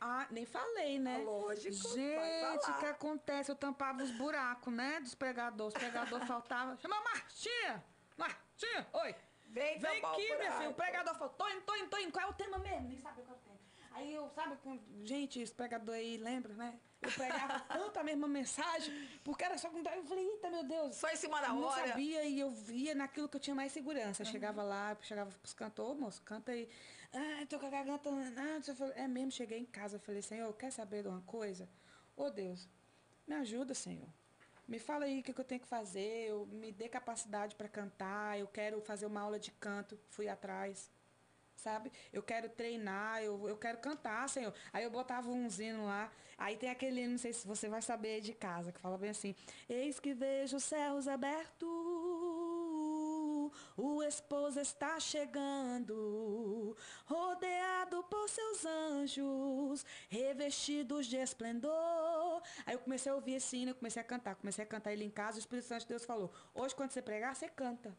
Ah, nem falei, né? Lógico. Gente, o que acontece? Eu tampava os buracos, né? Dos pregadores. Os pregadores faltavam. Chama Martinha! Martinha! Oi! Vem, Vem aqui, meu filho. O pregador falou: tô indo, tô indo, tô indo. Qual é o tema mesmo? Nem sabe qual é o tema. Aí eu, sabe, gente, esse pregador aí, lembra, né? Eu pegava tanto a mesma mensagem, porque era só com. Eu falei, eita, meu Deus. Só em cima da hora. Eu não sabia e eu via naquilo que eu tinha mais segurança. Uhum. Chegava lá, chegava pros cantores, moço, canta aí. Ah, tô com a garganta. Ah, é mesmo, cheguei em casa, falei, Senhor, quer saber de uma coisa? Ô oh, Deus, me ajuda, Senhor. Me fala aí o que, que eu tenho que fazer, eu, me dê capacidade para cantar, eu quero fazer uma aula de canto. Fui atrás sabe? Eu quero treinar, eu, eu quero cantar, Senhor. Aí eu botava um hino lá. Aí tem aquele hino, não sei se você vai saber de casa, que fala bem assim: Eis que vejo os céus abertos, o esposo está chegando, rodeado por seus anjos, revestidos de esplendor. Aí eu comecei a ouvir esse hino, eu comecei a cantar, comecei a cantar ele em casa, o Espírito Santo de Deus falou: Hoje, quando você pregar, você canta.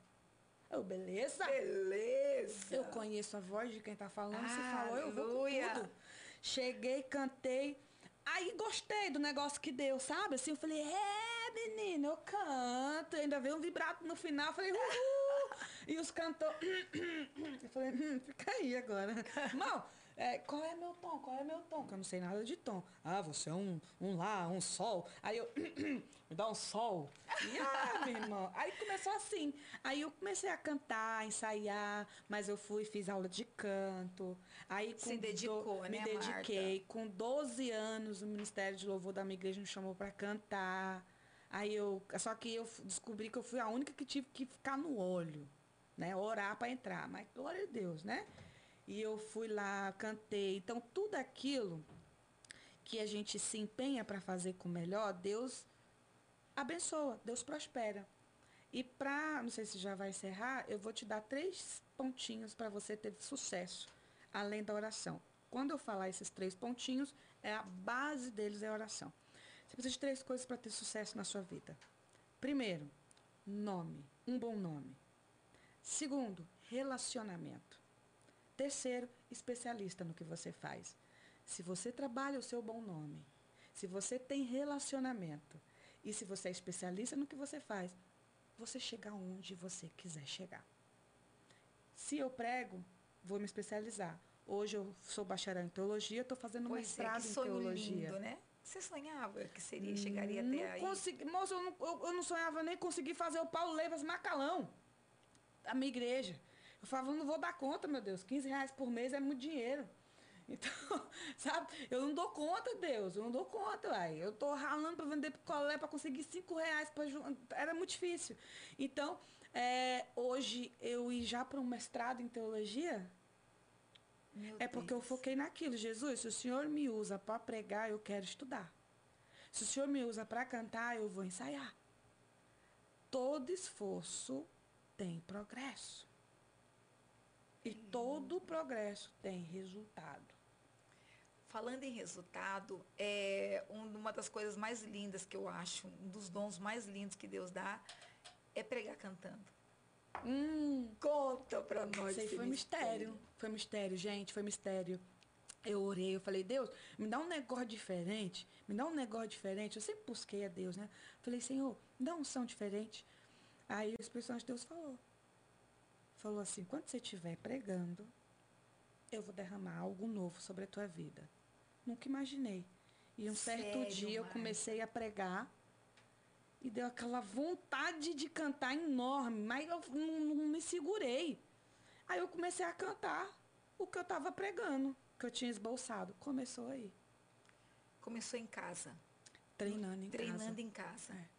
Eu, beleza? Beleza. Eu conheço a voz de quem tá falando. Ah, se falou, eu vou com tudo. Cheguei, cantei. Aí gostei do negócio que deu, sabe? Assim, eu falei, é, menina, eu canto. Ainda veio um vibrato no final. Eu falei, uhul. e os cantores. eu falei, hum, fica aí agora. Mal, é, qual é meu tom? Qual é meu tom? Que eu não sei nada de tom. Ah, você é um, um lá, um sol. Aí eu, me dá um sol. E, ah, minha irmã. Aí começou assim. Aí eu comecei a cantar, a ensaiar, mas eu fui fiz aula de canto. Aí com Se dedicou, do, né, Me dediquei. Marta? Com 12 anos, o Ministério de Louvor da minha igreja me chamou para cantar. Aí eu, só que eu descobri que eu fui a única que tive que ficar no olho, né? Orar para entrar. Mas glória a Deus, né? E eu fui lá, cantei. Então, tudo aquilo que a gente se empenha para fazer com melhor, Deus abençoa, Deus prospera. E para, não sei se já vai encerrar, eu vou te dar três pontinhos para você ter sucesso, além da oração. Quando eu falar esses três pontinhos, é a base deles é a oração. Você precisa de três coisas para ter sucesso na sua vida. Primeiro, nome, um bom nome. Segundo, relacionamento. Terceiro, especialista no que você faz. Se você trabalha o seu bom nome, se você tem relacionamento e se você é especialista no que você faz, você chega onde você quiser chegar. Se eu prego, vou me especializar. Hoje eu sou bacharel em teologia, estou fazendo pois é, mestrado é, em teologia. Lindo, né? Você sonhava que seria, chegaria não até aí? Consegui, moço, eu não, eu, eu não sonhava nem conseguir fazer o Paulo Leivas Macalão, a minha igreja. Eu falava, não vou dar conta, meu Deus, 15 reais por mês é muito dinheiro. Então, sabe, eu não dou conta, Deus, eu não dou conta, uai. Eu tô ralando para vender picolé para conseguir 5 reais para Era muito difícil. Então, é, hoje eu ir já para um mestrado em teologia, meu é porque Deus. eu foquei naquilo. Jesus, se o Senhor me usa para pregar, eu quero estudar. Se o Senhor me usa para cantar, eu vou ensaiar. Todo esforço tem progresso. E todo progresso tem resultado. Falando em resultado, é uma das coisas mais lindas que eu acho, um dos dons mais lindos que Deus dá, é pregar cantando. Hum, Conta pra nós. isso foi mistério. Foi mistério, gente, foi mistério. Eu orei, eu falei, Deus, me dá um negócio diferente, me dá um negócio diferente. Eu sempre busquei a Deus, né? Falei, Senhor, me dá um som diferente. Aí o Espírito Santo de Deus falou. Falou assim, quando você estiver pregando, eu vou derramar algo novo sobre a tua vida. Nunca imaginei. E um certo Sério, dia eu comecei a pregar e deu aquela vontade de cantar enorme, mas eu não, não me segurei. Aí eu comecei a cantar o que eu estava pregando, que eu tinha esboçado. Começou aí, Começou em casa. treinando em treinando casa. em casa. É.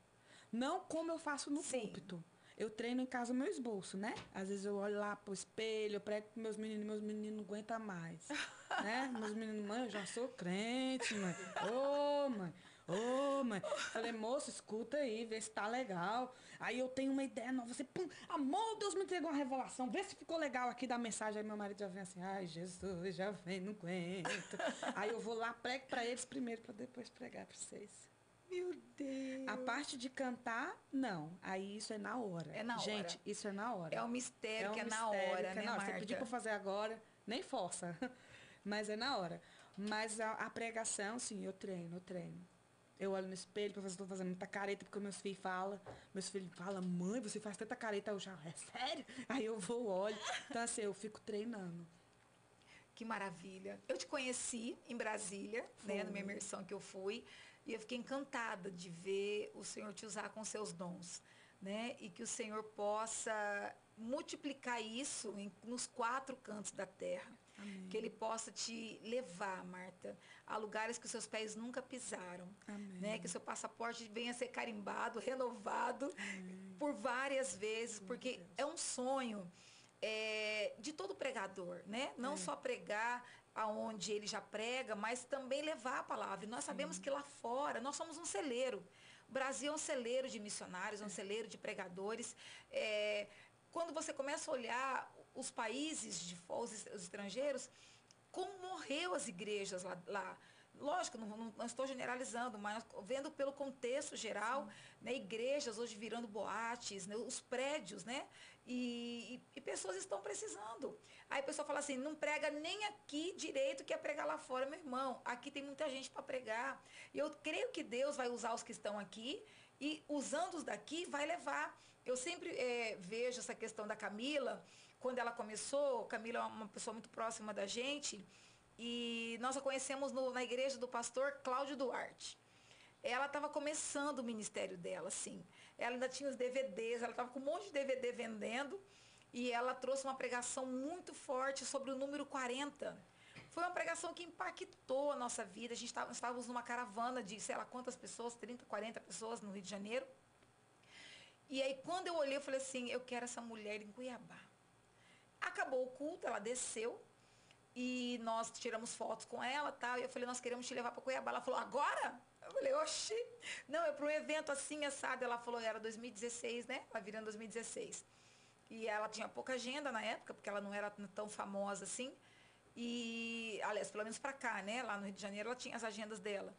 Não como eu faço no Sim. púlpito. Eu treino em casa o meu esboço, né? Às vezes eu olho lá pro espelho, eu prego com meus meninos, meus meninos não aguentam mais. né? Meus meninos, mãe, eu já sou crente, mãe. Ô, mãe. Ô, mãe. Falei, moço, escuta aí, vê se tá legal. Aí eu tenho uma ideia nova. Você, pum, amor, Deus me entregou uma revelação. Vê se ficou legal aqui da mensagem. Aí meu marido já vem assim, ai, Jesus, já vem, não aguento. aí eu vou lá, prego pra eles primeiro, pra depois pregar pra vocês. Meu Deus. A parte de cantar, não. Aí isso é na hora. É na hora. Gente, isso é na hora. É um mistério um que é na mistério hora, que é né, na hora. Você pedir pra fazer agora, nem força. Mas é na hora. Mas a, a pregação, sim, eu treino, eu treino. Eu olho no espelho, porque eu estou fazendo muita careta, porque meus filhos falam. Meus filhos falam, mãe, você faz tanta careta. Eu já, é sério? Aí eu vou, olho. Então, assim, eu fico treinando. Que maravilha. Eu te conheci em Brasília, né, na minha imersão que eu fui, e eu fiquei encantada de ver o Senhor te usar com seus dons, né? E que o Senhor possa multiplicar isso em- nos quatro cantos da terra. Amém. Que ele possa te levar, Marta, a lugares que os seus pés nunca pisaram. Amém. Né? Que o seu passaporte venha a ser carimbado, renovado por várias vezes, porque é um sonho é, de todo pregador, né? Não É. só pregar aonde ele já prega, mas também levar a palavra. E nós sabemos que lá fora nós somos um celeiro. O Brasil é um celeiro de missionários, um celeiro de pregadores. É, quando você começa a olhar os países de os os estrangeiros, como morreu as igrejas lá. lá. Lógico, não, não- não estou generalizando, mas vendo pelo contexto geral, né, igrejas hoje virando boates, né, os prédios, né? E, e- pessoas estão precisando. Aí a pessoa fala assim, não prega nem aqui direito que é pregar lá fora, meu irmão. Aqui tem muita gente para pregar. E eu creio que Deus vai usar os que estão aqui e usando os daqui vai levar. Eu sempre eh, vejo essa questão da Camila, quando ela começou, Camila é uma pessoa muito próxima da gente, e nós a conhecemos no- na igreja do pastor Cláudio Duarte. Ela estava começando o ministério dela, assim. Ela ainda tinha os DVDs, ela estava com um monte de DVD vendendo, e ela trouxe uma pregação muito forte sobre o número 40. Foi uma pregação que impactou a nossa vida. A gente estava, estávamos numa caravana de, sei lá quantas pessoas, 30, 40 pessoas no Rio de Janeiro. E aí, quando eu olhei, eu falei assim, eu quero essa mulher em Cuiabá. Acabou o culto, ela desceu e nós tiramos fotos com ela tal. E eu falei, nós queremos te levar para Cuiabá. Ela falou, agora? Eu falei, oxi. Não, é para um evento assim, assado. Ela falou, era 2016, né? Ela virando 2016. E ela tinha pouca agenda na época, porque ela não era tão famosa assim. E, aliás, pelo menos para cá, né? Lá no Rio de Janeiro, ela tinha as agendas dela.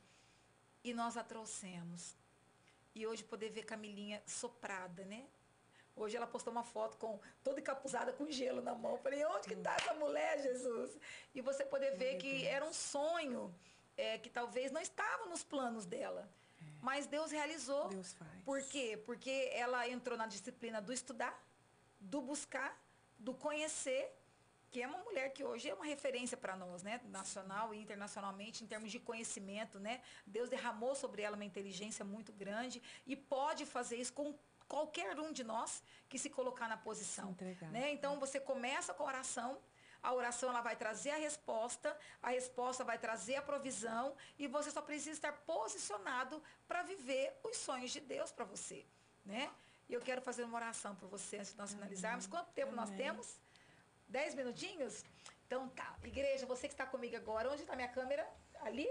E nós a trouxemos. E hoje poder ver Camilinha soprada, né? Hoje ela postou uma foto com toda encapuzada com gelo na mão. Eu Falei, onde que tá essa mulher, Jesus? E você poder ver que era um sonho é, que talvez não estava nos planos dela. Mas Deus realizou. Deus faz. Por quê? Porque ela entrou na disciplina do estudar, do buscar, do conhecer, que é uma mulher que hoje é uma referência para nós, né? Nacional e internacionalmente, em termos de conhecimento, né? Deus derramou sobre ela uma inteligência muito grande e pode fazer isso com qualquer um de nós que se colocar na posição. Entregar. Né? Então você começa com a oração, a oração ela vai trazer a resposta, a resposta vai trazer a provisão e você só precisa estar posicionado para viver os sonhos de Deus para você, né? E eu quero fazer uma oração por você antes de nós finalizarmos. Quanto tempo nós Amém. temos? Dez minutinhos? Então tá. Igreja, você que está comigo agora, onde está minha câmera? Ali?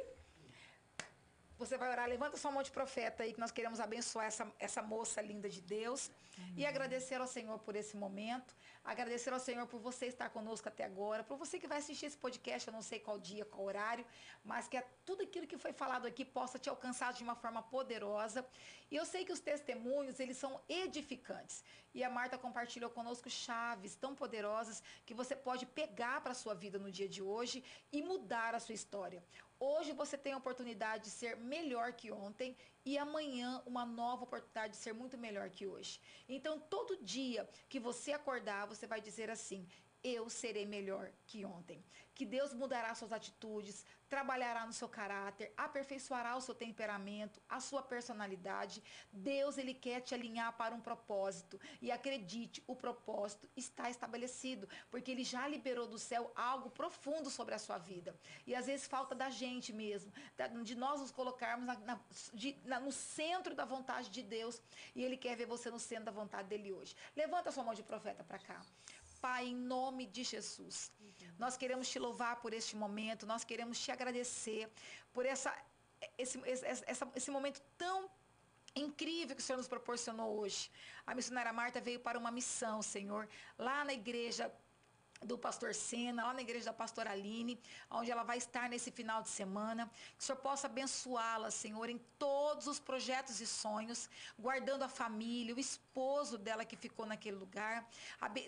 Você vai orar, levanta sua mão de profeta aí, que nós queremos abençoar essa, essa moça linda de Deus. Amém. E agradecer ao Senhor por esse momento. Agradecer ao Senhor por você estar conosco até agora. Por você que vai assistir esse podcast, eu não sei qual dia, qual horário, mas que tudo aquilo que foi falado aqui possa te alcançar de uma forma poderosa. E eu sei que os testemunhos, eles são edificantes. E a Marta compartilhou conosco chaves tão poderosas que você pode pegar para a sua vida no dia de hoje e mudar a sua história. Hoje você tem a oportunidade de ser melhor que ontem e amanhã uma nova oportunidade de ser muito melhor que hoje. Então, todo dia que você acordar, você vai dizer assim: eu serei melhor que ontem. Que Deus mudará suas atitudes, trabalhará no seu caráter, aperfeiçoará o seu temperamento, a sua personalidade. Deus, ele quer te alinhar para um propósito. E acredite, o propósito está estabelecido, porque ele já liberou do céu algo profundo sobre a sua vida. E às vezes falta da gente mesmo, de nós nos colocarmos na, na, de, na, no centro da vontade de Deus. E ele quer ver você no centro da vontade dele hoje. Levanta sua mão de profeta para cá. Pai, em nome de Jesus. Nós queremos te louvar por este momento, nós queremos te agradecer por essa, esse, essa, esse momento tão incrível que o Senhor nos proporcionou hoje. A missionária Marta veio para uma missão, Senhor, lá na igreja do pastor Sena, lá na igreja da pastora Aline, onde ela vai estar nesse final de semana. Que o Senhor possa abençoá-la, Senhor, em todos os projetos e sonhos, guardando a família, o esposo dela que ficou naquele lugar,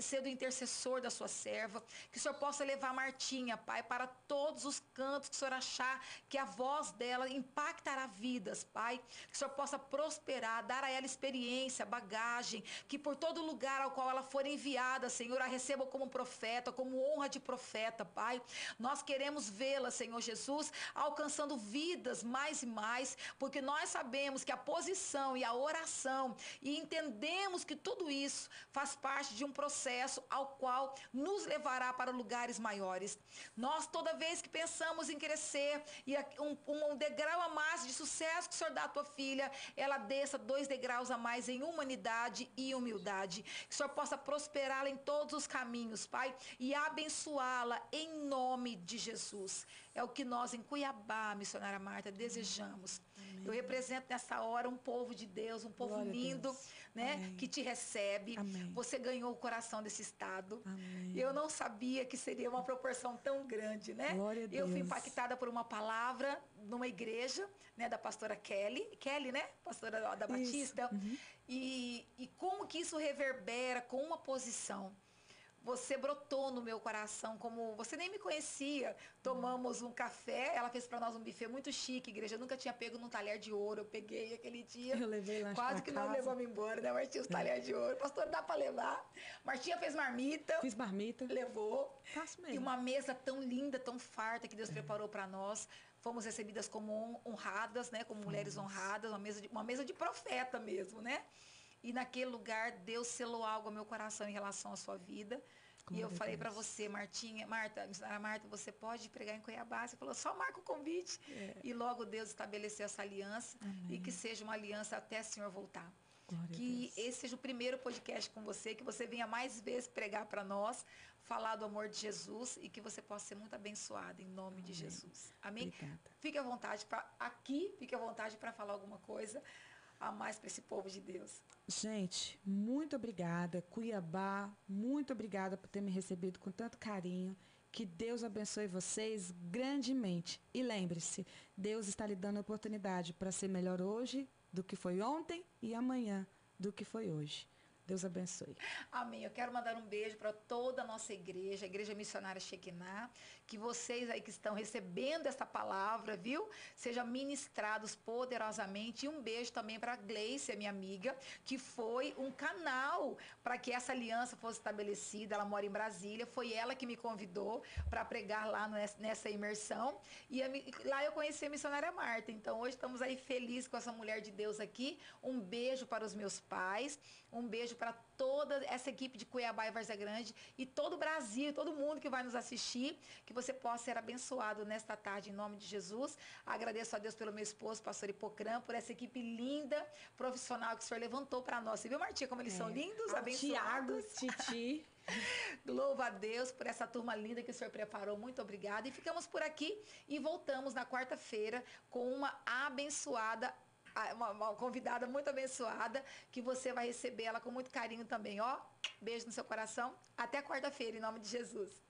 sendo intercessor da sua serva. Que o Senhor possa levar Martinha, Pai, para todos os cantos que o Senhor achar que a voz dela impactará vidas, Pai. Que o Senhor possa prosperar, dar a ela experiência, bagagem, que por todo lugar ao qual ela for enviada, Senhor, a receba como profeta profeta, como honra de profeta, Pai. Nós queremos vê-la, Senhor Jesus, alcançando vidas mais e mais, porque nós sabemos que a posição e a oração e entendemos que tudo isso faz parte de um processo ao qual nos levará para lugares maiores. Nós, toda vez que pensamos em crescer e um, um degrau a mais de sucesso que o Senhor dá à tua filha, ela desça dois degraus a mais em humanidade e humildade. Que o Senhor possa prosperá-la em todos os caminhos, Pai, e abençoá-la em nome de Jesus. É o que nós em Cuiabá, missionária Marta, desejamos. Amém. Eu represento nessa hora um povo de Deus, um povo Glória lindo, né, Amém. que te recebe. Amém. Você ganhou o coração desse estado. Eu não sabia que seria uma proporção tão grande, né? Eu fui impactada por uma palavra numa igreja, né, da pastora Kelly, Kelly, né, pastora da Batista, uhum. e, e como que isso reverbera com uma posição você brotou no meu coração como você nem me conhecia. Tomamos um café, ela fez para nós um buffet muito chique, igreja. Eu nunca tinha pego num talher de ouro. Eu peguei aquele dia. Eu levei lá Quase que casa. não levamos embora, né, Martinha? Os talheres de ouro. Pastor, dá para levar. Martinha fez marmita. Fiz marmita. Levou. Faço mesmo. E uma mesa tão linda, tão farta que Deus é. preparou para nós. Fomos recebidas como honradas, né? Como mulheres honradas, uma mesa de, uma mesa de profeta mesmo, né? E naquele lugar, Deus selou algo ao meu coração em relação à sua vida. e eu falei para você, Martinha, Marta, Marta, você pode pregar em Cuiabá? Você falou, só marca o convite. É. E logo Deus estabeleceu essa aliança Amém. e que seja uma aliança até o Senhor voltar. Glória que esse seja o primeiro podcast com você, que você venha mais vezes pregar para nós, falar do amor de Jesus e que você possa ser muito abençoado em nome Amém. de Jesus. Amém? Obrigada. Fique à vontade para aqui, fique à vontade para falar alguma coisa a mais para esse povo de Deus. Gente, muito obrigada. Cuiabá, muito obrigada por ter me recebido com tanto carinho. Que Deus abençoe vocês grandemente. E lembre-se, Deus está lhe dando a oportunidade para ser melhor hoje do que foi ontem e amanhã do que foi hoje. Deus abençoe. Amém. Eu quero mandar um beijo para toda a nossa igreja, a Igreja Missionária Shekinah, que vocês aí que estão recebendo essa palavra, viu? Sejam ministrados poderosamente. E um beijo também para a Gleice, minha amiga, que foi um canal para que essa aliança fosse estabelecida. Ela mora em Brasília. Foi ela que me convidou para pregar lá nessa imersão. E lá eu conheci a missionária Marta. Então hoje estamos aí felizes com essa mulher de Deus aqui. Um beijo para os meus pais. Um beijo para toda essa equipe de Cuiabá e Várzea Grande e todo o Brasil, todo mundo que vai nos assistir, que você possa ser abençoado nesta tarde em nome de Jesus. Agradeço a Deus pelo meu esposo, pastor Hipocrã, por essa equipe linda, profissional que o senhor levantou para nós. Você viu, Martinha, como eles é. são lindos, Ao abençoados? Tiago, Titi. Louva a Deus por essa turma linda que o senhor preparou. Muito obrigada. E ficamos por aqui e voltamos na quarta-feira com uma abençoada uma, uma, convidada muito abençoada, que você vai receber ela com muito carinho também, ó. Beijo no seu coração. Até quarta-feira, em nome de Jesus.